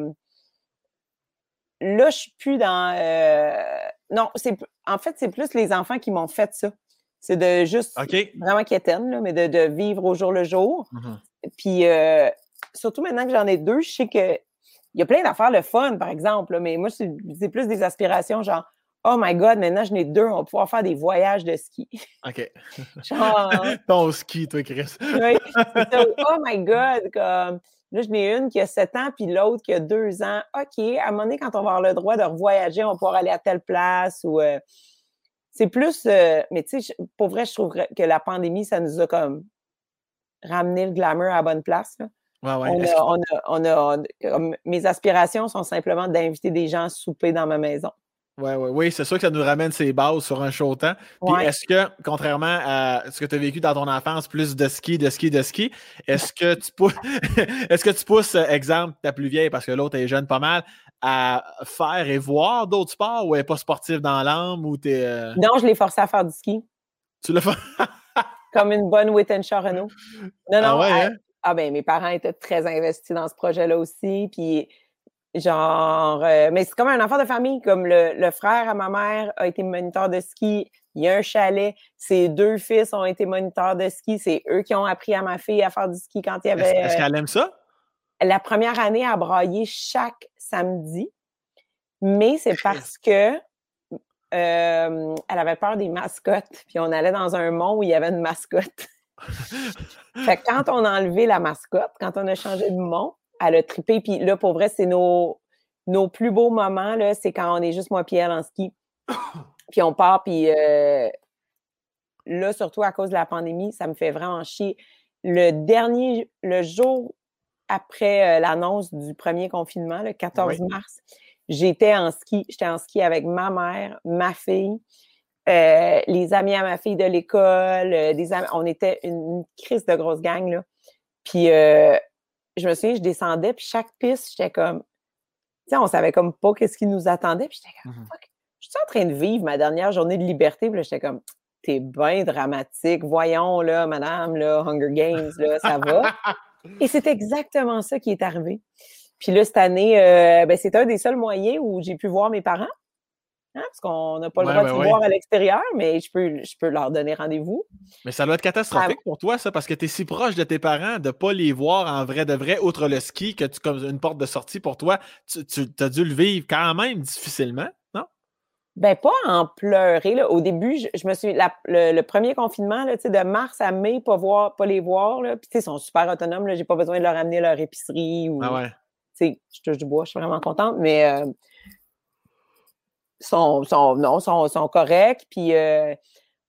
Speaker 2: là, je suis plus dans. Euh, non, c'est en fait, c'est plus les enfants qui m'ont fait ça. C'est de juste vraiment quétaine, là, mais de, vivre au jour le jour. Mm-hmm. Puis euh, surtout maintenant que j'en ai deux, je sais que il y a plein d'affaires le fun, par exemple, mais moi, c'est plus des aspirations genre Oh my God, maintenant j'en ai deux, on va pouvoir faire des voyages de ski.
Speaker 1: OK. genre. Ton ski, toi, Chris.
Speaker 2: oui. Oh my God, comme Là, je n'ai une qui a 7 ans, puis l'autre qui a 2 ans. OK, à un moment donné, quand on va avoir le droit de revoyager, on va pouvoir aller à telle place ou. Euh, c'est plus. Euh, mais tu sais, pour vrai, je trouve que la pandémie, ça nous a comme ramené le glamour à la bonne place.
Speaker 1: Ouais, ouais.
Speaker 2: On, a, mes aspirations sont simplement d'inviter des gens à souper dans ma maison.
Speaker 1: Ouais, ouais, oui, c'est sûr que ça nous ramène ses bases sur un show temps. Puis est-ce que, contrairement à ce que tu as vécu dans ton enfance, plus de ski, de ski, de ski, est-ce que tu pousses, est-ce que tu pousses, euh, exemple, ta plus vieille, parce que l'autre est jeune pas mal, à faire et voir d'autres sports ou elle n'est pas sportive dans l'âme ou t'es. Euh?
Speaker 2: Non, je l'ai forcé à faire du ski.
Speaker 1: Tu l'as fait?
Speaker 2: Comme une bonne Wittenshaw Renault. Non,
Speaker 1: non. Ah, ouais, hein?
Speaker 2: ah ben, mes parents étaient très investis dans ce projet-là aussi. Puis Genre, euh, mais c'est comme un enfant de famille, comme le, frère à ma mère a été moniteur de ski, il y a un chalet, ses deux fils ont été moniteurs de ski, c'est eux qui ont appris à ma fille à faire du ski quand il y avait...
Speaker 1: Est-ce qu'elle aime ça?
Speaker 2: La première année, à brailler chaque samedi, mais c'est parce que euh, elle avait peur des mascottes, puis on allait dans un mont où il y avait une mascotte. fait que quand on a enlevé la mascotte, quand on a changé de mont, elle a trippé. Puis là, pour vrai, c'est nos, nos plus beaux moments, là, c'est quand on est juste moi et elle en ski. puis on part, puis euh, là, surtout à cause de la pandémie, ça me fait vraiment chier. Le dernier, le jour après euh, l'annonce du premier confinement, le 14 mars, j'étais en ski. J'étais en ski avec ma mère, ma fille, euh, les amis à ma fille de l'école, des amis. On était une, crise de grosse gang, là. Puis je me souviens, je descendais, puis chaque piste, j'étais comme, tu sais, on savait comme pas qu'est-ce qui nous attendait, puis j'étais comme, mmh fuck, je suis en train de vivre ma dernière journée de liberté, puis là, j'étais comme, t'es bien dramatique, voyons, là, madame, là, Hunger Games, là, ça va. Et c'est exactement ça qui est arrivé. Puis là, cette année, euh, ben, c'est un des seuls moyens où j'ai pu voir mes parents. Hein, parce qu'on n'a pas le droit de se voir à l'extérieur, mais je peux, je peux leur donner rendez-vous.
Speaker 1: Mais ça doit être catastrophique pour toi, ça, parce que tu es si proche de tes parents de ne pas les voir en vrai de vrai, outre le ski, que tu comme une porte de sortie pour toi, tu, as dû le vivre quand même difficilement, non?
Speaker 2: Ben, pas en pleurer. Là. Au début, je, me suis. le, premier confinement, là, de mars à mai, pas, voir, pas les voir. Puis, ils sont super autonomes. Je n'ai pas besoin de leur amener leur épicerie. Ou,
Speaker 1: ah ouais.
Speaker 2: Je touche du bois, je suis vraiment contente. Mais. Euh, sont, sont, non, sont, sont corrects. Puis euh,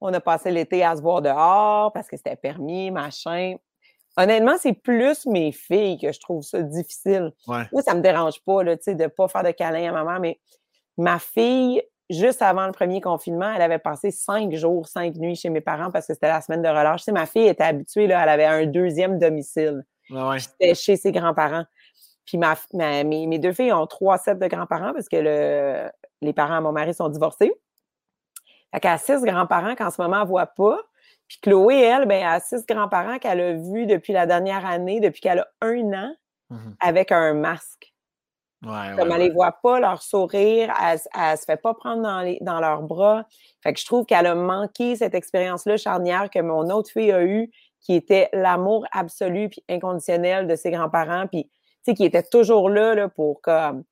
Speaker 2: on a passé l'été à se voir dehors parce que c'était permis, machin. Honnêtement, c'est plus mes filles que je trouve ça difficile.
Speaker 1: Moi,
Speaker 2: ça me dérange pas là, de ne pas faire de câlin à maman, mais ma fille, juste avant le premier confinement, elle avait passé cinq jours, cinq nuits chez mes parents parce que c'était la semaine de relâche. Tu sais, ma fille était habituée, là, elle avait un deuxième domicile.
Speaker 1: C'était
Speaker 2: chez ses grands-parents. Puis ma, mes, mes, deux filles ont trois sets de grands-parents parce que le, les parents à mon mari sont divorcés. Fait qu'elle a six grands-parents qu'en ce moment, elle ne voit pas. Puis Chloé, elle, ben, elle a six grands-parents qu'elle a vus depuis la dernière année, depuis qu'elle a un an, mhm. avec un masque.
Speaker 1: Ouais,
Speaker 2: Comme elle ne les voit pas, leur sourire, elle ne se fait pas prendre dans, les, dans leurs bras. Fait que je trouve qu'elle a manqué cette expérience-là charnière que mon autre fille a eue, qui était l'amour absolu puis inconditionnel de ses grands-parents, puis qui était toujours là, là pour comme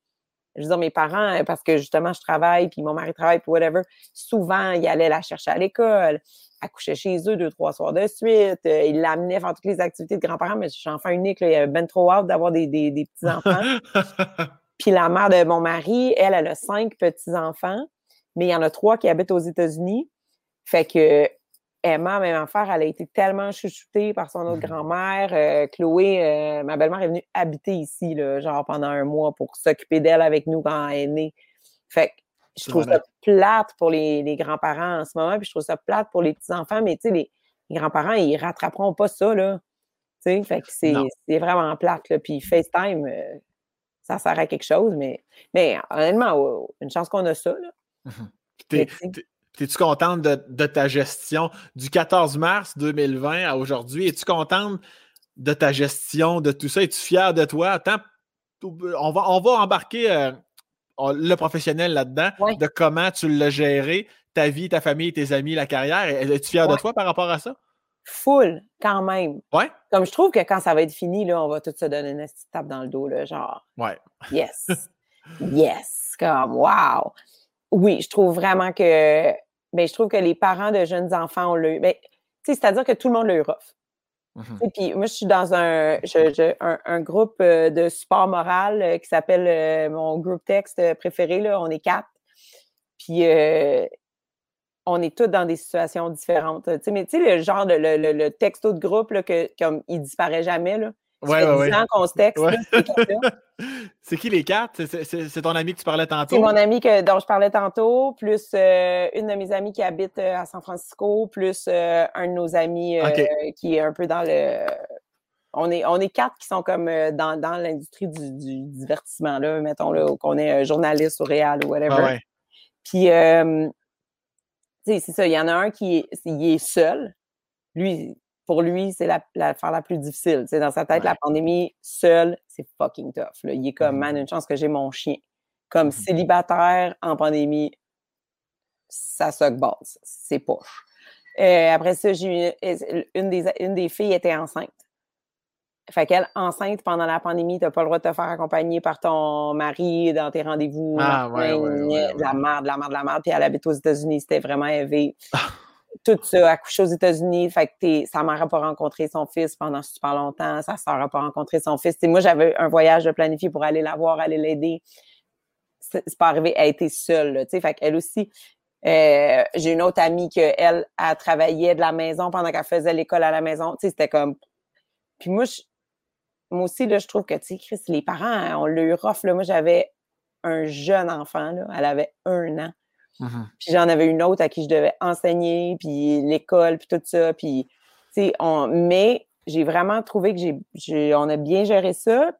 Speaker 2: je veux dire, mes parents, euh, parce que justement, je travaille, puis mon mari travaille, puis whatever, souvent, ils allaient la chercher à l'école, elle couchait chez eux deux, trois soirs de suite, euh, ils l'amenaient faire toutes les activités de grands-parents, mais je suis enfant unique, là, il y avait ben trop hâte d'avoir des, des, des petits-enfants. puis la mère de mon mari, elle, elle a cinq petits-enfants, mais il y en a trois qui habitent aux États-Unis. Fait que Emma, même affaire, elle a été tellement chouchoutée par son autre mmh grand-mère. Euh, Chloé, euh, ma belle-mère est venue habiter ici, là, genre pendant un mois pour s'occuper d'elle avec nous quand elle est née. Fait que je trouve ça plate pour les, grands-parents en ce moment, puis je trouve ça plate pour les petits-enfants, mais tu sais, les, grands-parents, ils rattraperont pas ça, là. Tu sais, fait que c'est vraiment plate, là. Puis FaceTime, euh, ça sert à quelque chose, mais, mais honnêtement, une chance qu'on a ça, là.
Speaker 1: Mmh es-tu contente de, ta gestion du 14 mars 2020 à aujourd'hui? Es-tu contente de ta gestion de tout ça? Es-tu fière de toi? on, va, on va embarquer euh, le professionnel là-dedans, de comment tu l'as géré, ta vie, ta famille, tes amis, la carrière. Es-tu fière de toi par rapport à ça?
Speaker 2: Full, quand même.
Speaker 1: Ouais.
Speaker 2: Comme je trouve que quand ça va être fini, là, on va tout se donner une petite tape dans le dos, là, genre.
Speaker 1: Ouais.
Speaker 2: Yes. yes. Comme, wow oui, je trouve vraiment que ben, je trouve que les parents de jeunes enfants ont le. Ben, c'est-à-dire que tout le monde l'a eu rough. Mmh puis moi, je suis dans un, un, groupe euh, de support moral euh, qui s'appelle euh, mon groupe texte préféré. Là, on est quatre. Puis on est tous dans des situations différentes. mais tu sais, le genre de le, le, texto de groupe là, que, comme il disparaît jamais. Là.
Speaker 1: Ouais, ouais, ouais.
Speaker 2: qu'on se texte.
Speaker 1: c'est qui les quatre? C'est ton ami que tu parlais tantôt?
Speaker 2: C'est mon ami que, dont je parlais tantôt, plus euh, une de mes amies qui habite euh, à San Francisco, plus euh, un de nos amis qui est un peu dans le. On est, on est quatre qui sont comme dans, dans l'industrie du, du, divertissement, là, mettons, là, qu'on est journaliste ou réel ou whatever. Puis, c'est ça, il y en a un qui est, il est seul. Lui, pour lui, c'est l'affaire la, la, la plus difficile. C'est dans sa tête, la pandémie seule, c'est fucking tough. Là. Il est comme, man, une chance que j'ai mon chien. Comme célibataire en pandémie, ça se base. C'est poche. Euh, après ça, j'ai une des, une des filles était enceinte. Fait qu'elle, enceinte pendant la pandémie, t'as pas le droit de te faire accompagner par ton mari dans tes rendez-vous.
Speaker 1: Ah, ouais, ouais, ouais,
Speaker 2: la merde, la merde, la merde. Puis elle habite aux États-Unis, c'était vraiment élevé. Tout ça, accouché aux États-Unis. Fait que sa mère pas rencontré son fils pendant super longtemps. Sa soeur n'a pas rencontré son fils. Moi, j'avais un voyage de planifié pour aller la voir, aller l'aider. C'est pas arrivé. Elle était seule, là, Fait qu'elle aussi, euh, j'ai une autre amie qui, elle, a travaillé de la maison pendant qu'elle faisait l'école à la maison. C'était comme. Puis moi, je... moi aussi, là, je trouve que, tu sais, Chris, les parents, on l'a eu rough. Là. Moi, j'avais un jeune enfant. Elle avait un an.
Speaker 1: Mm-hmm.
Speaker 2: Puis j'en avais une autre à qui je devais enseigner, puis l'école, puis tout ça. Puis, tu sais, on... mais j'ai vraiment trouvé que j'ai, on a bien géré ça,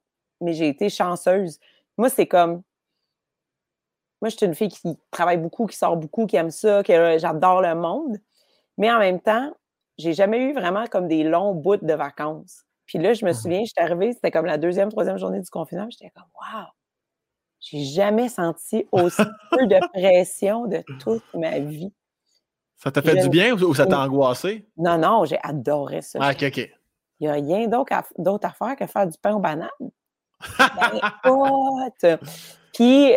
Speaker 2: mais j'ai été chanceuse. Moi, c'est comme moi, je suis une fille qui travaille beaucoup, qui sort beaucoup, qui aime ça, que j'adore le monde. Mais en même temps, j'ai jamais eu vraiment comme des longs bouts de vacances. Puis là, je me souviens, j'étais arrivée, c'était comme la deuxième, troisième journée du confinement, j'étais comme Wow! J'ai jamais senti aussi peu de pression de toute ma vie.
Speaker 1: Ça t'a fait du bien ou ça t'a angoissé?
Speaker 2: Non, non, j'ai adoré ça.
Speaker 1: Ah, OK, OK.
Speaker 2: Il n'y a rien d'autre à, à, faire que faire du pain aux bananes. ben, Puis,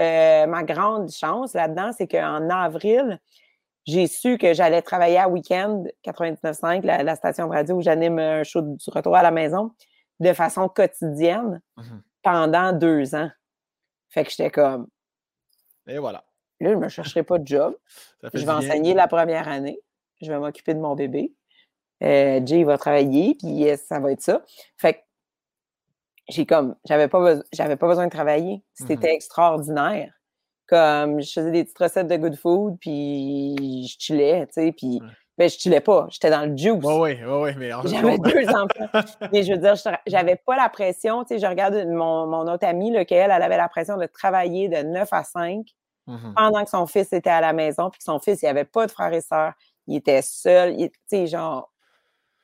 Speaker 2: euh, ma grande chance là-dedans, c'est qu'en avril, j'ai su que j'allais travailler à Weekend 99.5, la, la station de radio où j'anime un show du retour à la maison, de façon quotidienne
Speaker 1: mmh
Speaker 2: pendant deux ans. Fait que j'étais comme.
Speaker 1: Et voilà.
Speaker 2: Là, je ne me chercherai pas de job. Je vais enseigner la première année. Je vais m'occuper de mon bébé. Euh, Jay va travailler, puis ça va être ça. Fait que j'ai comme, j'avais pas, j'avais pas besoin de travailler. C'était
Speaker 1: Mm-hmm.
Speaker 2: extraordinaire. Comme, je faisais des petites recettes de good food, puis je chillais, tu sais, puis,
Speaker 1: Ouais.
Speaker 2: Ben, je chillais pas, j'étais dans le juice.
Speaker 1: Oui, oui, oui, mais
Speaker 2: J'avais deux enfants. Mais je veux dire, j'avais pas la pression, tu sais, je regarde mon, mon autre amie, lequel elle avait la pression de travailler de 9 à 5
Speaker 1: Mhm.
Speaker 2: pendant que son fils était à la maison, puis que son fils, il avait pas de frères et sœurs, il était seul, il- tu sais, genre,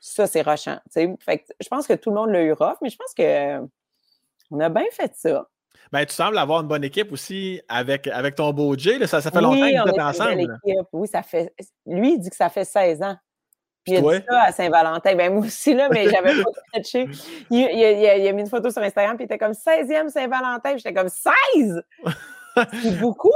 Speaker 2: ça, c'est rochant, tu sais. Fait que je pense que tout le monde l'a eu rough, mais je pense que on a bien fait ça.
Speaker 1: Ben, tu sembles avoir une bonne équipe aussi avec, avec ton beau Jay. là. Ça, ça fait
Speaker 2: oui,
Speaker 1: longtemps que vous êtes ensemble.
Speaker 2: équipe. Oui, ça fait. Lui, il dit que ça fait 16 ans. Puis il a dit ça à Saint-Valentin. Ben, moi aussi, là, mais j'avais pas catché. Il, il a- il a, il a mis une photo sur Instagram, puis il était comme 16e Saint-Valentin. J'étais comme 16! C'est beaucoup!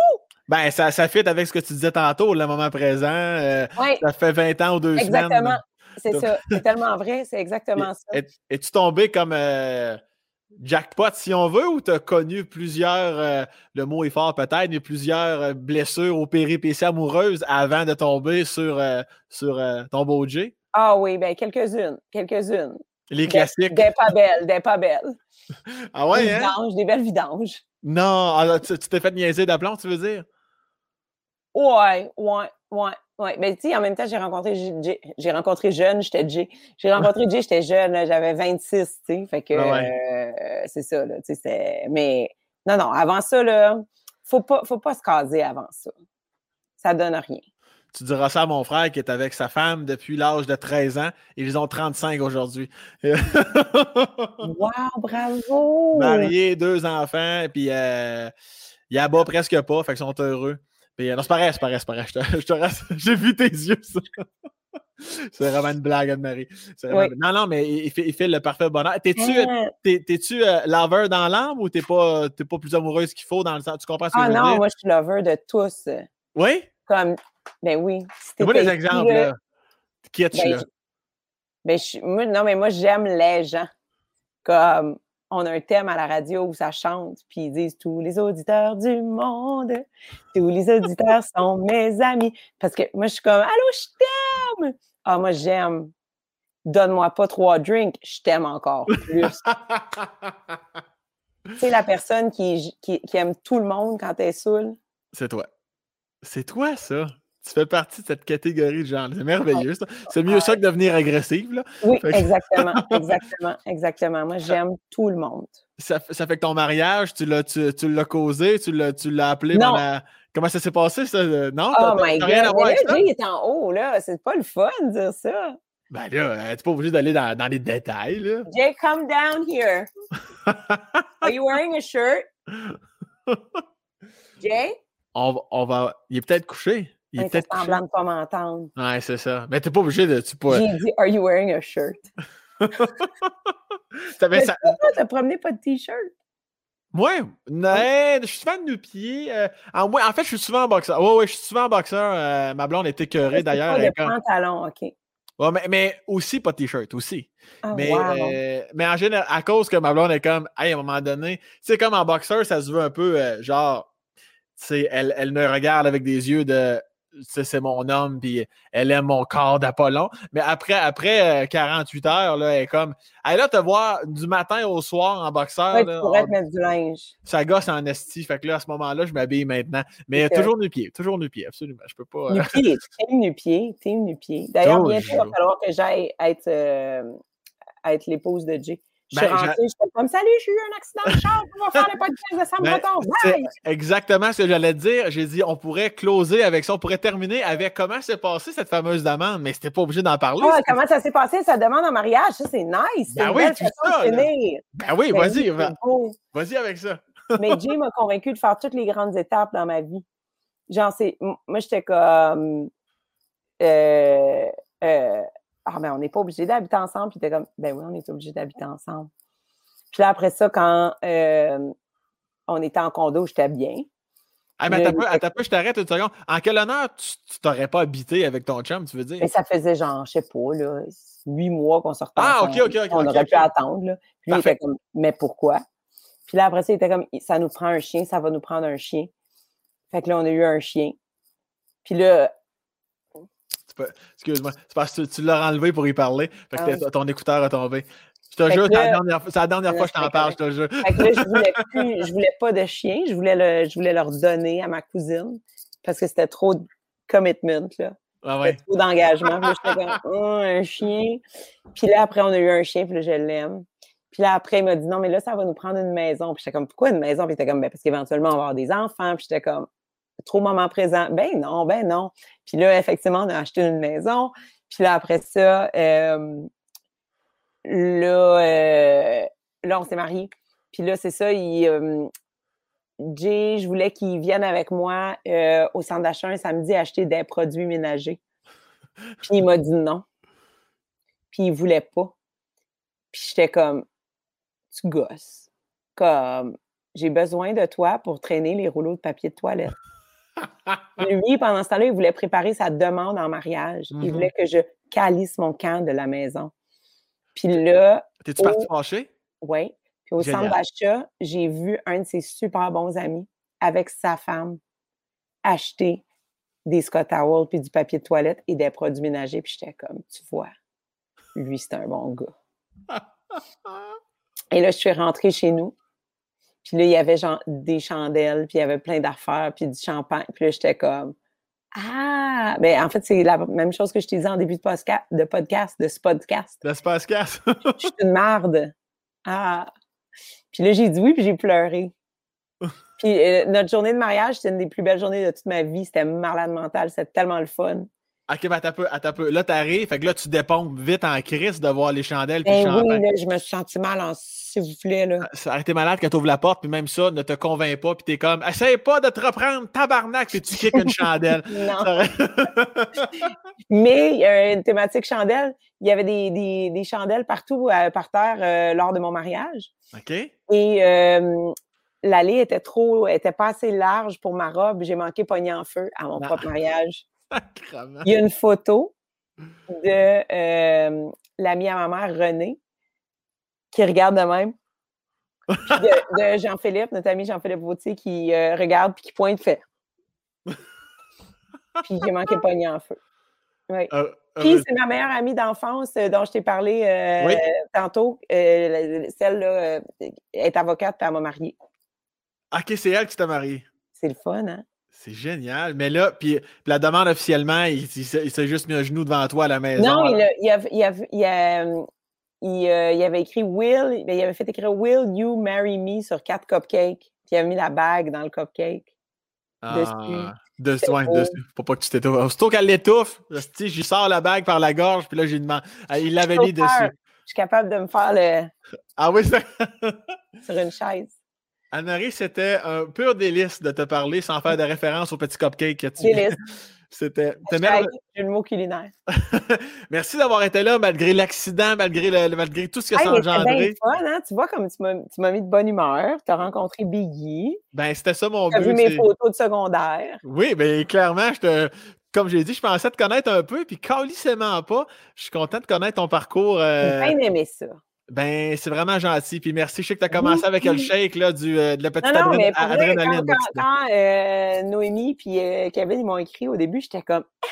Speaker 1: Ben, ça, ça fit avec ce que tu disais tantôt, le moment présent. euh,
Speaker 2: Oui,
Speaker 1: ça fait 20 ans ou deux
Speaker 2: exactement.
Speaker 1: semaines.
Speaker 2: C'est ça. C'est tellement vrai. C'est exactement ça.
Speaker 1: Es- Es-tu tombé comme euh, jackpot, si on veut, ou tu as connu plusieurs, euh, le mot est fort peut-être, mais plusieurs euh, blessures aux péripéties amoureuses avant de tomber sur, euh, sur euh, ton beau Jay?
Speaker 2: Ah oui, ben quelques-unes. Quelques-unes.
Speaker 1: Les classiques.
Speaker 2: Des pas belles, des pas belles.
Speaker 1: Ah ouais,
Speaker 2: des
Speaker 1: hein?
Speaker 2: vidanges, des belles vidanges.
Speaker 1: Non, tu tu t'es fait niaiser d'aplomb, tu veux dire?
Speaker 2: Ouais, ouais, ouais, ouais. Mais tu sais, en même temps, j'ai rencontré, J- J- j'ai rencontré jeune, j'étais J. J'ai rencontré Jay, j'étais jeune, j'avais 26, tu sais. Fait que
Speaker 1: Ah ouais.
Speaker 2: euh, c'est ça, là. Tu sais, mais non, non, avant ça, là, faut pas, faut pas se caser avant ça. Ça donne rien.
Speaker 1: Tu diras ça à mon frère qui est avec sa femme depuis l'âge de 13 ans. Ils ont 35 aujourd'hui.
Speaker 2: Wow, bravo!
Speaker 1: Marié, deux enfants, puis euh, il abat presque pas, fait qu'ils sont heureux. Puis, euh, non, c'est pareil, c'est pareil, c'est pareil. Je te, je te rassure, J'ai vu tes yeux, ça. C'est vraiment une blague, Anne-Marie. C'est vraiment-
Speaker 2: Oui.
Speaker 1: Non, non, mais il, fait, il fait le parfait bonheur. T'es-tu
Speaker 2: Ah,
Speaker 1: t'es, t'es-tu, euh, laveur dans l'âme ou t'es pas, t'es pas plus amoureuse qu'il faut dans le sens? Tu comprends ce que
Speaker 2: ah
Speaker 1: je veux
Speaker 2: non,
Speaker 1: dire?
Speaker 2: moi, je suis lover de tous.
Speaker 1: Oui?
Speaker 2: Comme, ben oui.
Speaker 1: Donne-moi des
Speaker 2: t'étais
Speaker 1: exemples,
Speaker 2: là,
Speaker 1: là. Kitsch,
Speaker 2: Ben,
Speaker 1: là?
Speaker 2: ben, je moi, non, mais moi, j'aime les gens. Comme, on a un thème à la radio où ça chante, puis ils disent tous les auditeurs du monde, tous les auditeurs sont mes amis. Parce que moi, je suis comme, allô, je t'aime! Ah, moi, j'aime. Donne-moi pas trois drinks, je t'aime encore plus. tu sais, la personne qui, qui, qui aime tout le monde quand elle est saoule.
Speaker 1: C'est toi. C'est toi, ça. Tu fais partie de cette catégorie de gens. C'est merveilleux, ça. C'est mieux ça que de devenir agressive, là.
Speaker 2: Oui,
Speaker 1: que-
Speaker 2: exactement, exactement, exactement. Moi, j'aime tout le monde.
Speaker 1: Ça, ça fait que ton mariage, tu l'as, tu, tu l'as causé, tu l'as, tu l'as appelé
Speaker 2: Non.
Speaker 1: Comment ça s'est passé, ça? Euh, Non?
Speaker 2: Oh my God!
Speaker 1: rien à voir avec ça?
Speaker 2: Jay est en haut, là. C'est pas le fun de dire ça.
Speaker 1: Ben là, t'es pas obligé d'aller dans, dans, les détails, là.
Speaker 2: Jay, come down here. Are you wearing a shirt? Jay?
Speaker 1: On, on va. Il est peut-être couché. Il est peut-être
Speaker 2: semblant de pas m'entendre.
Speaker 1: Ouais, c'est ça. Mais t'es pas obligé de. Tu
Speaker 2: pas... J'ai dit, Are you wearing a shirt? T'avais ça. T'as promené pas de t-shirt?
Speaker 1: Moi, non, je suis souvent de pieds. Euh, en, en, fait, je suis souvent en boxeur. Oui, oui, je suis souvent en boxeur. Euh, ma blonde est écœurée d'ailleurs.
Speaker 2: Pas de pantalon, OK.
Speaker 1: Ouais, mais, mais, aussi pas de t-shirt, aussi. Oh, mais, euh, mais en général, à cause que ma blonde est comme, hey, à un moment donné, tu sais, comme en boxeur, ça se veut un peu genre, tu sais, elle, elle me regarde avec des yeux de c'est mon homme, puis elle aime mon corps d'Apollon. Mais après, après 48 euh, heures, là, elle est comme. Elle là, te voir du matin au soir en boxeur.
Speaker 2: Ouais, tu pourrais te mettre du linge.
Speaker 1: Ça gosse en esti. Fait que là, à ce moment-là, je m'habille maintenant. Mais toujours nu-pied. Toujours nu-pied, absolument. Je peux pas.
Speaker 2: Euh, nu-pied. Team nu-pied. Team nu-pied. D'ailleurs, bientôt, il va falloir que j'aille être, euh, être l'épouse de Jay. Je suis ben, rentrée, je suis comme Salut, j'ai eu un accident de char, on va faire le podcast de Sam ben, Breton.
Speaker 1: Exactement ce que j'allais te dire. J'ai dit on pourrait closer avec ça, on pourrait terminer avec comment s'est passée cette fameuse demande, mais c'était pas obligé d'en parler.
Speaker 2: Ah, comment ça s'est passé, sa demande en mariage? Ça, c'est nice.
Speaker 1: Ben oui, tout ça. Ben oui, vas-y. Vas-y avec ça.
Speaker 2: mais Jay m'a convaincu de faire toutes les grandes étapes dans ma vie. Genre, c'est. Moi, j'étais comme. Euh, euh, ah, ben, on n'est pas obligé d'habiter ensemble. Puis, était comme, ben oui, on est obligé d'habiter ensemble. Puis là, après ça, quand euh, on était en condo, j'étais bien.
Speaker 1: Ah, mais attends, peu, je t'arrête une seconde. En quel honneur tu t'aurais pas habité avec ton chum, tu veux dire?
Speaker 2: Mais ça faisait genre, je sais pas, là, huit mois qu'on sortait.
Speaker 1: Ah, OK, OK, OK.
Speaker 2: On aurait pu attendre, là. Puis il était comme, mais pourquoi? Puis là, après ça, il était comme, ça nous prend un chien, ça va nous prendre un chien. Fait que là, on a eu un chien. Puis là,
Speaker 1: Excuse-moi, c'est parce que tu, l'as enlevé pour y parler. Fait que ah ton écouteur a tombé. Je te jure, c'est la dernière, fois que je t'en parle, je te jure.
Speaker 2: Fait que là, je voulais, plus, je voulais pas de chien, je voulais, le, je voulais leur donner à ma cousine parce que c'était trop de commitment, là.
Speaker 1: Ah ouais.
Speaker 2: Trop d'engagement. Puis j'étais comme, oh, un chien. Puis là, après, on a eu un chien, puis là, je l'aime. Puis là, après, il m'a dit, non, mais là, ça va nous prendre une maison. Puis j'étais comme, pourquoi une maison? Puis il était comme, ben, parce qu'éventuellement, on va avoir des enfants. Puis j'étais comme, trop moment présent. Ben non, ben non. Puis là, effectivement, on a acheté une maison. Puis là, après ça, euh, là, euh, là, on s'est mariés. Puis là, c'est ça, il, euh, Jay, je voulais qu'il vienne avec moi au centre d'achat un samedi acheter des produits ménagers. Puis il m'a dit non. Puis il voulait pas. Puis j'étais comme, tu gosses. Comme, j'ai besoin de toi pour traîner les rouleaux de papier de toilette. Lui, pendant ce temps-là, il voulait préparer sa demande en mariage. Il mm-hmm. voulait que je calisse mon camp de la maison. Puis là.
Speaker 1: T'es-tu parti fâché?
Speaker 2: Oui. Puis au centre d'achat, j'ai vu un de ses super bons amis avec sa femme acheter des Scott Towels puis du papier de toilette et des produits ménagers. Puis j'étais comme, tu vois, lui, c'est un bon gars. et là, je suis rentrée chez nous. Puis là, il y avait genre des chandelles, puis il y avait plein d'affaires, puis du champagne. Puis là, j'étais comme Ah! Mais ben, en fait, c'est la même chose que je t'ai dit en début de podcast, de podcast, de ce podcast.
Speaker 1: De ce podcast.
Speaker 2: je suis une marde. Ah! Puis là, j'ai dit oui, puis j'ai pleuré. puis euh, notre journée de mariage, c'était une des plus belles journées de toute ma vie. C'était malade mental. C'était tellement le fun.
Speaker 1: OK, ben, attends peu, attends peu. Là, t'arrives, fait que là, tu dépompes vite en crise de voir les chandelles.
Speaker 2: Ben oui, là, je me suis senti mal, en, s'il vous plaît. Là.
Speaker 1: Ça été malade quand tu ouvres la porte, puis même ça ne te convainc pas, puis t'es comme, essaye pas de te reprendre, tabarnak, puis tu kicks une chandelle.
Speaker 2: non. Mais il y a une thématique chandelle. Il y avait des, des, des chandelles partout euh, par terre euh, lors de mon mariage.
Speaker 1: OK.
Speaker 2: Et euh, l'allée était trop, était pas assez large pour ma robe. J'ai manqué pogner en feu à mon propre mariage. Il y a une photo de euh, l'ami à ma mère, René, qui regarde de même. de, Jean-Philippe, notre ami Jean-Philippe Vautier, qui euh, regarde puis qui pointe, fait. puis j'ai manqué pogner en feu. Oui. Euh, puis c'est ma meilleure amie d'enfance dont je t'ai parlé tantôt. Celle-là est avocate et elle m'a mariée.
Speaker 1: OK, c'est elle qui t'a mariée.
Speaker 2: C'est le fun, hein?
Speaker 1: C'est génial. Mais là, puis, la demande officiellement, il, s'est juste mis un genou devant toi à la maison.
Speaker 2: Non, il, il, avait écrit Will, ben, il avait fait écrire Will you marry me sur quatre cupcakes. Puis il avait mis la bague dans le cupcake. dessus.
Speaker 1: De,
Speaker 2: beau.
Speaker 1: dessus. Faut pas que tu t'étouffes. Aussitôt qu'elle l'étouffe, je lui sors la bague par la gorge, puis là, j'ai demandé. Ah, Il l'avait mis dessus.
Speaker 2: Je suis capable de me faire le...
Speaker 1: Ah oui, c'est.
Speaker 2: sur une chaise.
Speaker 1: Anne-Marie, c'était un pur délice de te parler sans faire de référence au petit cupcake que tu.
Speaker 2: Délice.
Speaker 1: C'était.
Speaker 2: jeu de mots culinaire.
Speaker 1: Merci d'avoir été là malgré l'accident, malgré, le- malgré tout ce que
Speaker 2: Hey,
Speaker 1: ça a
Speaker 2: bien
Speaker 1: engendré.
Speaker 2: le fun, hein? Tu vois comme tu m'as mis de bonne humeur. Tu as rencontré Biggie.
Speaker 1: Ben, c'était ça mon
Speaker 2: Tu as vu
Speaker 1: but.
Speaker 2: mes photos de secondaire.
Speaker 1: Oui, ben clairement, je te. Comme j'ai dit, je pensais te connaître un peu, puis calissément pas. Je suis content de connaître ton parcours.
Speaker 2: J'ai
Speaker 1: euh,
Speaker 2: bien aimé ça.
Speaker 1: Ben, c'est vraiment gentil. Puis merci. Je sais que tu as commencé avec le shake là, du, euh, de la petite
Speaker 2: Non, non,
Speaker 1: adré-
Speaker 2: mais pour vrai,
Speaker 1: adrénaline.
Speaker 2: quand, quand- euh, Noémie et Kevin ils m'ont écrit au début, j'étais comme Ah,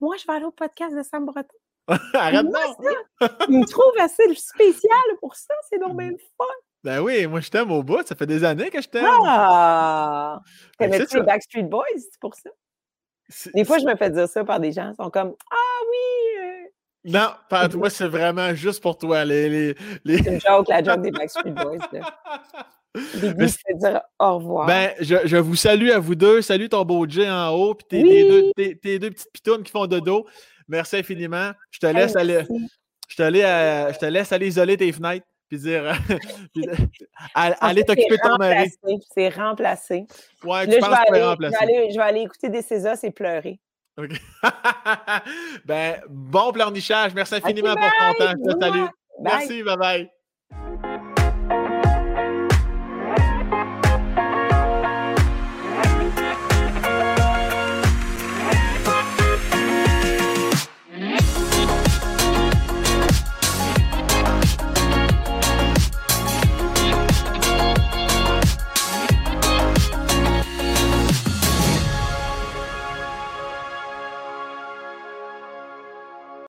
Speaker 2: Moi, je vais aller au podcast de Sam Breton.
Speaker 1: Arrête
Speaker 2: Moi. Ils me trouvent assez spécial pour ça. C'est donc le fun.
Speaker 1: Ben oui, moi je t'aime au bout. Ça fait des années que je t'aime.
Speaker 2: Ah!
Speaker 1: Ben,
Speaker 2: T'aimais-tu les Backstreet Boys? C'est pour ça? Des fois, je me fais dire ça par des gens. Ils sont comme Ah oui!
Speaker 1: Non, pas toi, c'est vraiment juste pour toi. Les, les, les-
Speaker 2: C'est une joke, la joke des Backstreet Boys. fait dire au revoir.
Speaker 1: Ben, je, je vous salue à vous deux. Salut ton beau J en haut, puis tes,
Speaker 2: Oui.
Speaker 1: tes deux, tes- tes deux petites pitounes qui font dodo. Merci infiniment. Je te laisse aller.
Speaker 2: merci.
Speaker 1: Je te, laisse, euh, je te laisse aller isoler tes fenêtres puis dire
Speaker 2: fait,
Speaker 1: t'occuper de
Speaker 2: c'est
Speaker 1: ton mari.
Speaker 2: C'est remplacé.
Speaker 1: Ouais,
Speaker 2: Là, je aller, vais aller, je vais aller écouter des Césars et pleurer.
Speaker 1: OK. ben, bon pleurnichage. Merci infiniment pour ton temps. Je te salue.
Speaker 2: Bye.
Speaker 1: Merci, bye bye.